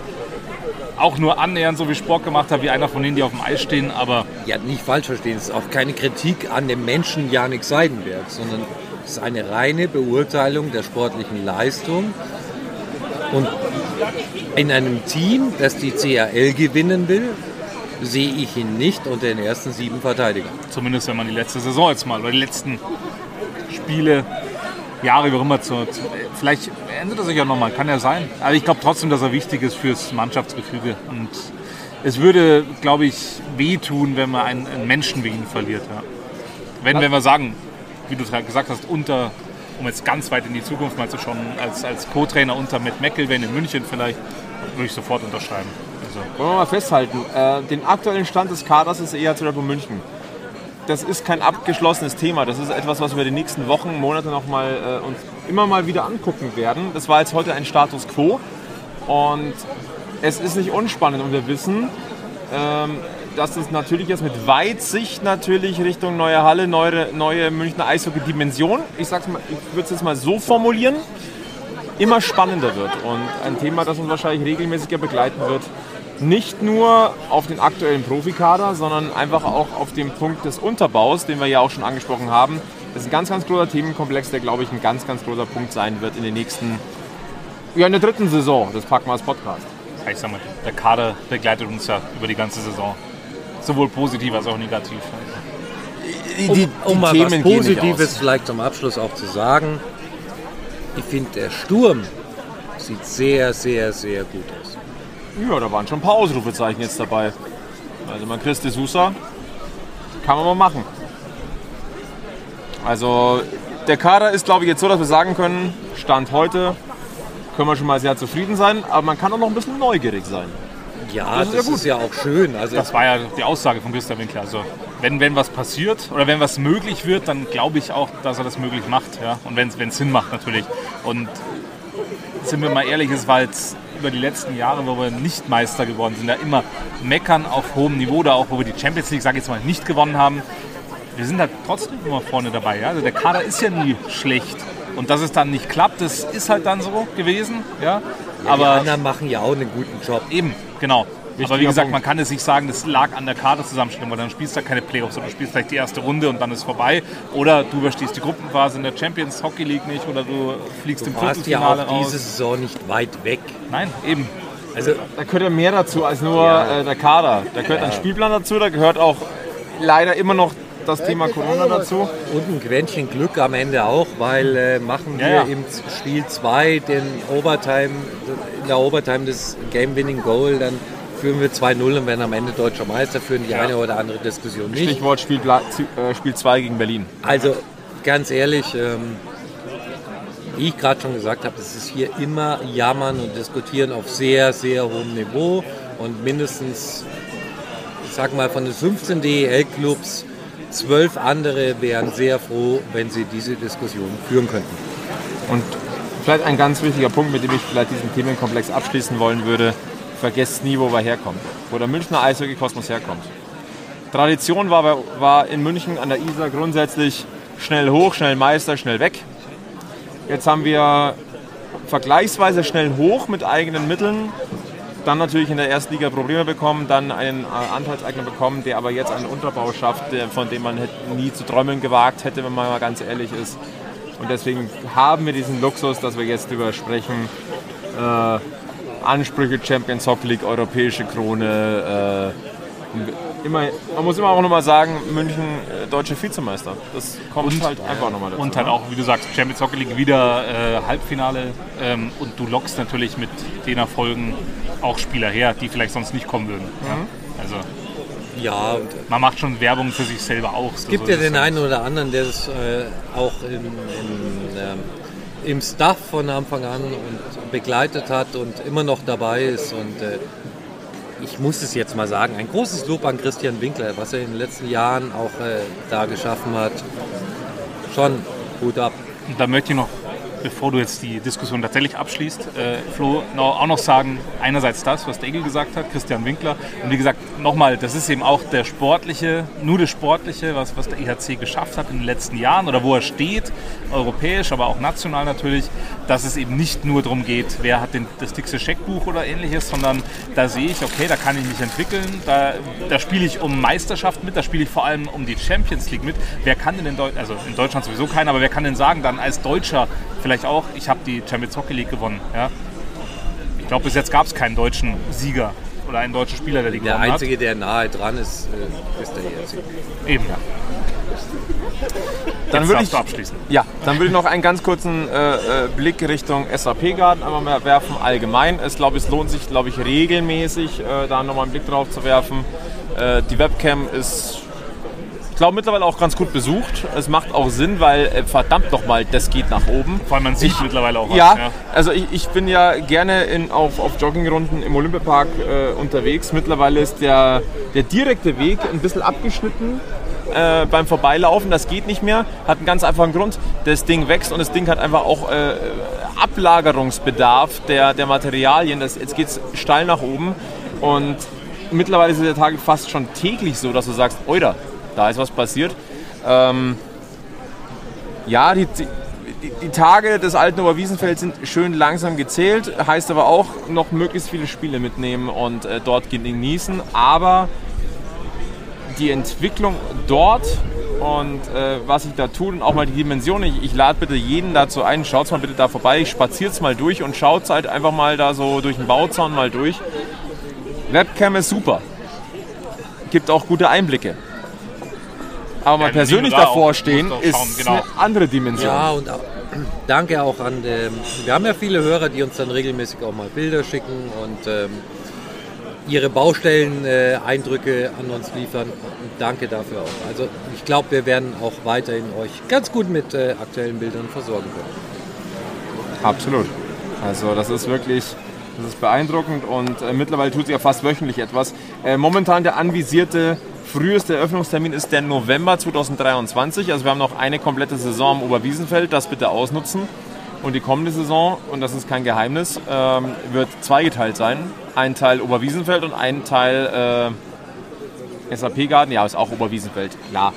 D: auch nur annähernd so viel Sport gemacht hat wie einer von denen, die auf dem Eis stehen. Aber
C: Ja, nicht falsch verstehen, es ist auch keine Kritik an dem Menschen Janik Seidenberg, sondern es ist eine reine Beurteilung der sportlichen Leistung. Und in einem Team, das die CAL gewinnen will, sehe ich ihn nicht unter den ersten sieben Verteidigern.
D: Zumindest wenn man die letzte Saison jetzt mal oder die letzten Spiele, Jahre, wie auch immer, zu, zu, vielleicht ändert er sich ja nochmal, kann ja sein. Aber ich glaube trotzdem, dass er wichtig ist fürs Mannschaftsgefüge. Und es würde, glaube ich, wehtun, wenn man einen, einen Menschen wie ihn verliert. Ja. Wenn, wenn wir sagen, wie du gerade gesagt hast, unter, um jetzt ganz weit in die Zukunft mal zu schauen, als, als Co-Trainer unter Matt McElwain in München vielleicht, würde ich sofort unterschreiben. Also,
B: Wollen wir mal festhalten, äh, den aktuellen Stand des Kaders ist eher zu München. Das ist kein abgeschlossenes Thema. Das ist etwas, was wir die nächsten Wochen, Monate noch mal äh, uns immer mal wieder angucken werden. Das war jetzt heute ein Status Quo und es ist nicht unspannend und wir wissen, ähm, dass es natürlich jetzt mit Weitsicht natürlich Richtung neue Halle, neue, neue Münchner Eishockey-Dimension, ich, ich würde es jetzt mal so formulieren, immer spannender wird und ein Thema, das uns wahrscheinlich regelmäßiger begleiten wird. Nicht nur auf den aktuellen Profikader, sondern einfach auch auf den Punkt des Unterbaus, den wir ja auch schon angesprochen haben. Das ist ein ganz, ganz großer Themenkomplex, der, glaube ich, ein ganz, ganz großer Punkt sein wird in den nächsten, ja, in der dritten Saison des Packmas Podcast.
D: Ich sag mal, der Kader begleitet uns ja über die ganze Saison. Sowohl positiv als auch negativ.
C: um, um mal was Positives vielleicht zum Abschluss auch zu sagen. Ich finde, der Sturm sieht sehr, sehr, sehr gut aus.
B: Ja, da waren schon ein paar Ausrufezeichen jetzt dabei. Also man Chris de Sousa kann man mal machen. Also der Kader ist, glaube ich, jetzt so, dass wir sagen können, Stand heute können wir schon mal sehr zufrieden sein, aber man kann auch noch ein bisschen neugierig sein.
C: Ja, das, ist, das ja ist, ja auch schön.
D: Also das war ja die Aussage von Christian Winkler. Also wenn, wenn was passiert oder wenn was möglich wird, dann glaube ich auch, dass er das möglich macht. Ja? Und wenn es Sinn macht natürlich. Und sind wir mal ehrlich, es war jetzt über die letzten Jahre, wo wir nicht Meister geworden sind, da immer meckern auf hohem Niveau, da auch wo wir die Champions League, sage ich jetzt mal, nicht gewonnen haben. Wir sind halt trotzdem immer vorne dabei. Ja? Also der Kader ist ja nie schlecht. Und dass es dann nicht klappt, das ist halt dann so gewesen. Ja?
C: ja Aber die anderen machen ja auch einen guten Job.
D: Eben, genau. Aber wie gesagt, man kann es nicht sagen, das lag an der Kaderzusammenstellung, weil dann spielst du keine Playoffs, sondern du spielst vielleicht die erste Runde und dann ist vorbei. Oder du überstehst die Gruppenphase in der Champions Hockey League nicht oder du fliegst
C: du
D: im Viertelfinale
C: ja auch diese Saison nicht weit weg.
D: Nein, eben.
B: Also da gehört ja mehr dazu als nur ja. äh, der Kader. Da gehört ja. ein Spielplan dazu, da gehört auch leider immer noch das Thema Corona dazu.
C: Und ein Quäntchen Glück am Ende auch, weil äh, machen wir ja, im Spiel 2 den Overtime, in der Overtime das Game-Winning Goal, dann führen wir 2-0 und werden am Ende deutscher Meister, führen die ja. eine oder andere Diskussion nicht.
B: Stichwort Spiel 2 äh, gegen Berlin.
C: Also ganz ehrlich, ähm, wie ich gerade schon gesagt habe, es ist hier immer Jammern und Diskutieren auf sehr, sehr hohem Niveau und mindestens, ich sag mal, von den 15 DEL-Clubs, zwölf andere wären sehr froh, wenn sie diese Diskussion führen könnten.
B: Und vielleicht ein ganz wichtiger Punkt, mit dem ich vielleicht diesen Themenkomplex abschließen wollen würde vergesst nie, wo wir herkommen, wo der Münchner Eishockey-Kosmos herkommt. Tradition war, war in München an der Isar grundsätzlich schnell hoch, schnell Meister, schnell weg. Jetzt haben wir vergleichsweise schnell hoch mit eigenen Mitteln, dann natürlich in der ersten Liga Probleme bekommen, dann einen äh, Anteilseigner bekommen, der aber jetzt einen Unterbau schafft, von dem man nie zu träumen gewagt hätte, wenn man mal ganz ehrlich ist. Und deswegen haben wir diesen Luxus, dass wir jetzt darüber sprechen, äh, Ansprüche Champions Hockey League, europäische Krone. Äh, immer, man muss immer auch nochmal sagen, München äh, deutsche Vizemeister. Das kommt und, halt einfach nochmal dazu.
D: Und halt ne? auch, wie du sagst, Champions Hockey League wieder äh, Halbfinale. Ähm, und du lockst natürlich mit den Erfolgen auch Spieler her, die vielleicht sonst nicht kommen würden. Mhm. Ja? Also ja, man macht schon Werbung für sich selber auch.
C: Es gibt so ja den einen oder anderen, der es äh, auch in, in ähm, im Staff von Anfang an und begleitet hat und immer noch dabei ist. Und äh, ich muss es jetzt mal sagen, ein großes Lob an Christian Winkler, was er in den letzten Jahren auch äh, da geschaffen hat. Schon gut ab.
D: Da möchte ich noch bevor du jetzt die Diskussion tatsächlich abschließt, äh, Flo, auch noch sagen, einerseits das, was Degel gesagt hat, Christian Winkler. Und wie gesagt, nochmal, das ist eben auch der sportliche, nur das Sportliche, was, was der IHC geschafft hat in den letzten Jahren oder wo er steht, europäisch, aber auch national natürlich, dass es eben nicht nur darum geht, wer hat den, das dickste Scheckbuch oder ähnliches, sondern da sehe ich, okay, da kann ich mich entwickeln, da, da spiele ich um Meisterschaft mit, da spiele ich vor allem um die Champions League mit. Wer kann denn in Deutschland, also in Deutschland sowieso keiner, aber wer kann denn sagen, dann als Deutscher vielleicht auch, ich habe die Champions Hockey League gewonnen. Ja? Ich glaube, bis jetzt gab es keinen deutschen Sieger oder einen deutschen Spieler, der die
C: der
D: gewonnen
C: hat. Der Einzige, der nahe dran ist, äh, ist der ERC.
D: Eben. Ja.
B: Dann würde ich abschließen. Ja, dann würde ich noch einen ganz kurzen äh, äh Blick Richtung SAP Garden einmal werfen. Allgemein, es glaube es lohnt sich, glaube ich, regelmäßig äh, da nochmal einen Blick drauf zu werfen. Äh, die Webcam ist glaube mittlerweile auch ganz gut besucht. Es macht auch Sinn, weil äh, verdammt nochmal, das geht nach oben.
D: Vor allem man sieht ich, mittlerweile auch was.
B: Ja, ja. also ich, ich, bin ja gerne in, auf, auf Joggingrunden im Olympiapark äh, unterwegs. Mittlerweile ist der, der direkte Weg ein bisschen abgeschnitten. Äh, beim Vorbeilaufen, das geht nicht mehr, hat einen ganz einfachen Grund. Das Ding wächst und das Ding hat einfach auch äh, Ablagerungsbedarf der, der Materialien. Das, jetzt geht es steil nach oben und mittlerweile ist der Tag fast schon täglich so, dass du sagst, oida, da ist was passiert. Ähm, ja, die, die, die Tage des alten Oberwiesenfelds sind schön langsam gezählt, heißt aber auch noch möglichst viele Spiele mitnehmen und äh, dort genießen. Aber die Entwicklung dort und äh, was sich da tut und auch mal die Dimension. Ich, ich lade bitte jeden dazu ein, schaut mal bitte da vorbei, spaziert mal durch und schaut halt einfach mal da so durch den Bauzaun mal durch. Webcam ist super. Gibt auch gute Einblicke. Aber mal
D: Ja,
B: persönlich davor stehen,
D: schauen,
B: ist
D: genau.
B: eine andere Dimension.
C: Ja, und auch, danke auch an, ähm, wir haben ja viele Hörer, die uns dann regelmäßig auch mal Bilder schicken und ähm, ihre Baustellen-Eindrücke äh, Eindrücke an uns liefern. Und danke dafür auch. Also ich glaube, wir werden auch weiterhin euch ganz gut mit äh, aktuellen Bildern versorgen können.
B: Absolut. Also das ist wirklich das ist beeindruckend und äh, mittlerweile tut sich ja fast wöchentlich etwas. Äh, momentan der anvisierte früheste Eröffnungstermin ist der November 2023. Also wir haben noch eine komplette Saison am Oberwiesenfeld. Das bitte ausnutzen. Und die kommende Saison, und das ist kein Geheimnis, ähm, wird zweigeteilt sein. Ein Teil Oberwiesenfeld und ein Teil äh, SAP-Garten. Ja, ist auch Oberwiesenfeld, klar.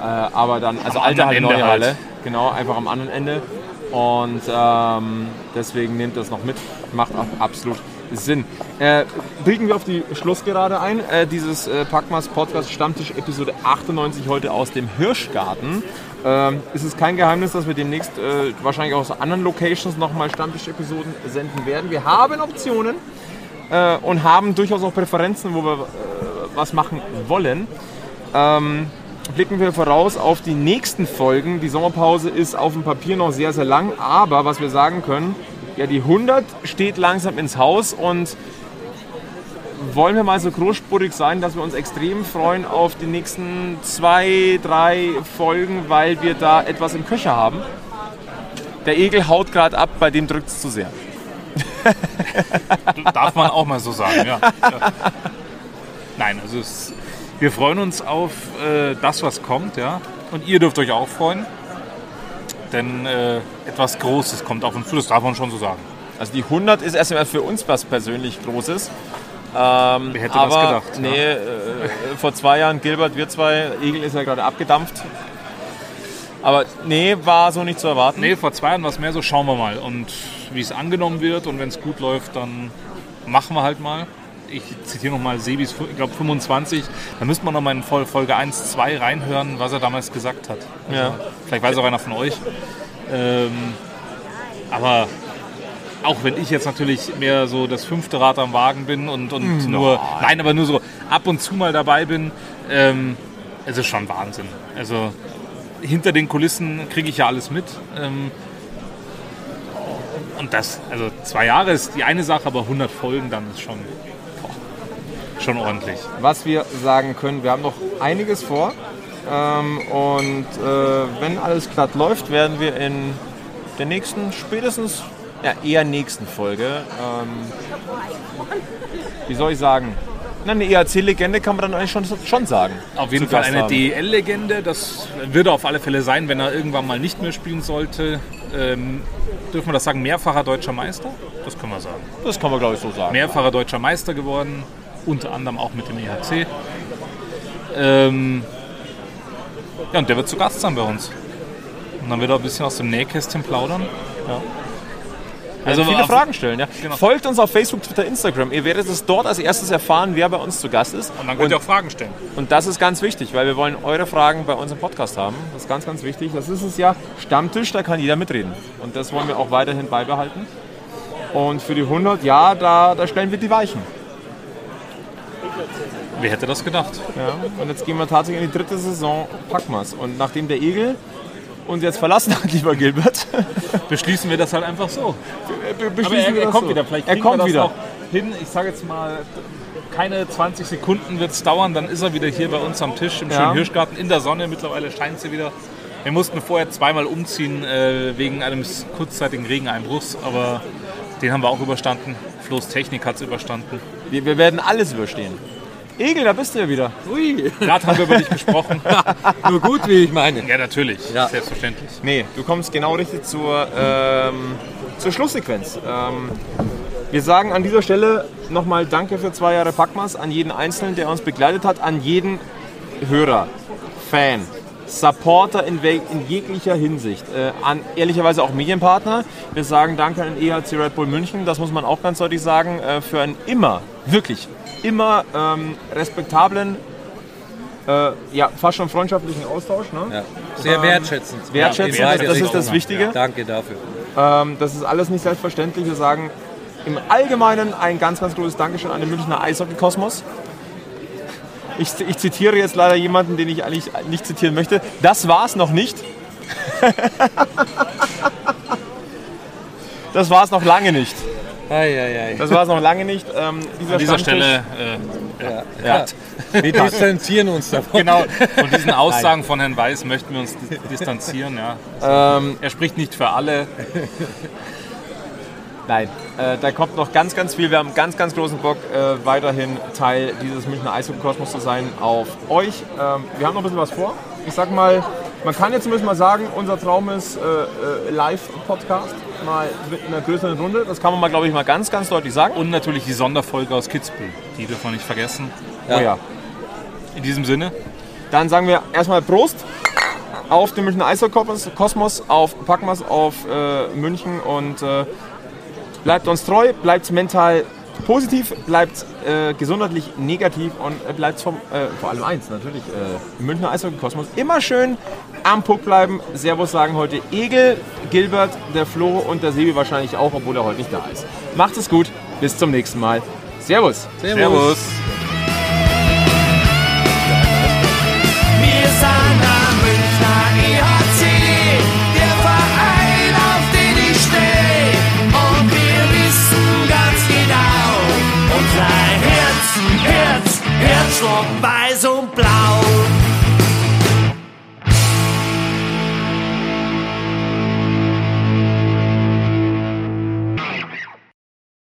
B: Äh, aber dann, also
D: Am
B: alte Halle, neue
D: halt.
B: Halle. Genau, einfach am anderen Ende. Und ähm, deswegen nehmt das noch mit. Macht auch absolut Sinn. Äh, biegen wir auf die Schlussgerade ein. Äh, dieses äh, Packmas Podcast Stammtisch Episode 98 heute aus dem Hirschgarten. Ähm, es ist kein Geheimnis, dass wir demnächst äh, wahrscheinlich aus anderen Locations nochmal Stammtisch-Episoden senden werden. Wir haben Optionen äh, und haben durchaus auch Präferenzen, wo wir äh, was machen wollen. Ähm, blicken wir voraus auf die nächsten Folgen. Die Sommerpause ist auf dem Papier noch sehr, sehr lang, aber was wir sagen können, ja, die 100 steht langsam ins Haus und wollen wir mal so großspurig sein, dass wir uns extrem freuen auf die nächsten zwei, drei Folgen, weil wir da etwas im Köcher haben. Der Egel haut gerade ab, bei dem drückt es zu sehr.
D: Darf man auch mal so sagen, ja. ja. Nein, also es, wir freuen uns auf äh, das, was kommt, ja. Und ihr dürft euch auch freuen. Denn äh, etwas Großes kommt auf uns zu, das darf man schon so sagen.
B: Also die 100 ist erstmal für uns was persönlich Großes.
D: Wer hätte
B: aber
D: das gedacht? ja.
B: nee, äh, vor zwei Jahren Gilbert, wir zwei, Egel ist ja gerade abgedampft. Aber nee, war so nicht zu erwarten.
D: Nee, vor zwei Jahren war es mehr so, schauen wir mal. Und wie es angenommen wird und wenn es gut läuft, dann machen wir halt mal. Ich zitiere nochmal Sebis, ich glaube 25. Da müsste man nochmal in Fol- Folge 1, 2 reinhören, was er damals gesagt hat. Also,
B: Ja.
D: Vielleicht weiß auch einer von euch. Ähm, aber auch wenn ich jetzt natürlich mehr so das fünfte Rad am Wagen bin und, und nur, nein, aber nur so ab und zu mal dabei bin, ähm, es ist schon Wahnsinn. Also hinter den Kulissen kriege ich ja alles mit. Ähm, und das, also zwei Jahre ist die eine Sache, aber 100 Folgen dann ist schon, schon ordentlich.
B: Was wir sagen können, wir haben noch einiges vor. Ähm, und äh, wenn alles glatt läuft, werden wir in der nächsten, spätestens, ja eher nächsten Folge, ähm, wie soll ich sagen, eine ERC-Legende kann man dann eigentlich schon, schon sagen.
D: Auf jeden Fall
B: Gast
D: eine. DEL-Legende. Das wird er auf alle Fälle sein, wenn er irgendwann mal nicht mehr spielen sollte. Ähm, dürfen wir das sagen? Mehrfacher deutscher Meister? Das können wir sagen.
B: Das kann man glaube ich so sagen.
D: Mehrfacher deutscher Meister geworden, unter anderem auch mit dem EHC. Ähm, ja, und der wird zu Gast sein bei uns. Und dann wird er ein bisschen aus dem Nähkästchen plaudern.
B: Also viele
D: auf-
B: Fragen stellen. Ja.
D: Genau.
B: Folgt uns auf Facebook, Twitter, Instagram. Ihr werdet es dort als erstes erfahren, wer bei uns zu Gast ist.
D: Und dann könnt ihr auch Fragen stellen.
B: Und das ist ganz wichtig, weil wir wollen eure Fragen bei uns im Podcast haben. Das ist ganz, ganz wichtig. Das ist es ja Stammtisch, da kann jeder mitreden. Und das wollen wir auch weiterhin beibehalten. Und für die 100, ja, da, da stellen wir die Weichen.
D: Wer hätte das gedacht?
B: Ja. Und jetzt gehen wir tatsächlich in die dritte Saison Packmas. Und nachdem der Igel uns jetzt verlassen hat, lieber Gilbert,
D: Beschließen wir das halt einfach so.
B: be-
D: Aber
B: beschließen
D: er,
B: wir
D: er kommt
B: so.
D: wieder. Vielleicht
B: er kommt wieder.
D: auch hin. Ich sage jetzt mal, keine 20 Sekunden wird es dauern. Dann ist er wieder hier bei uns am Tisch im
B: Ja.
D: schönen Hirschgarten in der Sonne. Mittlerweile scheint sie wieder. Wir mussten vorher zweimal umziehen äh, wegen eines kurzzeitigen Regeneinbruchs, aber den haben wir auch überstanden. Flo's Technik hat es überstanden.
B: Wir, wir werden alles überstehen. Egel, da bist du ja wieder.
C: Ui,
D: Gerade haben wir über dich gesprochen.
C: nur gut, wie ich meine.
D: Ja, natürlich.
C: Ja.
D: Selbstverständlich.
B: Nee, du kommst genau richtig zur, ähm, zur Schlusssequenz. Ähm, wir sagen an dieser Stelle nochmal Danke für zwei Jahre Packmas an jeden Einzelnen, der uns begleitet hat, an jeden Hörer, Fan, Supporter in, in jeglicher Hinsicht. Äh, an ehrlicherweise auch Medienpartner. Wir sagen Danke an den EHC Red Bull München, das muss man auch ganz deutlich sagen, äh, für einen immer, wirklich, immer ähm, respektablen, äh, ja, fast schon freundschaftlichen Austausch. Ne?
C: Ja. Sehr wertschätzend.
B: Wertschätzend,
C: In beide
B: das ist das Wichtige.
C: Danke dafür.
B: Ähm, das ist alles nicht selbstverständlich. Wir sagen im Allgemeinen ein ganz, ganz großes Dankeschön an den Münchner Eishockey-Kosmos. Ich, ich zitiere jetzt leider jemanden, den ich eigentlich nicht zitieren möchte. Das war es noch nicht. das war es noch lange nicht.
C: Ei, ei, ei.
B: Das war es noch lange nicht. Ähm, dieser
D: An dieser Stelle äh,
C: Ja. Wir distanzieren uns davon.
D: Genau, von diesen Aussagen von Herrn Weiß möchten wir uns di- distanzieren. Ja.
B: Ähm,
D: Er spricht nicht für alle.
B: Nein, äh, da kommt noch ganz, ganz viel. Wir haben ganz, ganz großen Bock, äh, weiterhin Teil dieses Münchner Eishockey-Kosmos zu sein auf euch. Ähm, wir haben noch ein bisschen was vor. Ich sag mal, man kann jetzt zumindest mal sagen, unser Traum ist äh, äh, Live-Podcast, mal mit einer größeren Runde. Das kann man mal, glaube ich, mal ganz, ganz deutlich sagen.
D: Und natürlich die Sonderfolge aus Kitzbühel. Die dürfen wir nicht vergessen.
B: Oh ja.
D: In diesem Sinne,
B: Dann sagen wir erstmal Prost auf den Münchner Eishockey-Kosmos, auf Packmas, auf äh, München und äh, bleibt uns treu, bleibt mental positiv, bleibt äh, gesundheitlich negativ und äh, bleibt vom, äh, vor allem eins natürlich, äh, Münchner Eishockey-Kosmos immer schön am Puck bleiben. Servus sagen heute Egel, Gilbert, der Flo und der Sebi wahrscheinlich auch, obwohl er heute nicht da ist. Macht es gut, bis zum nächsten Mal. Servus.
D: Servus.
A: Wir Herzschlag weiß und blau.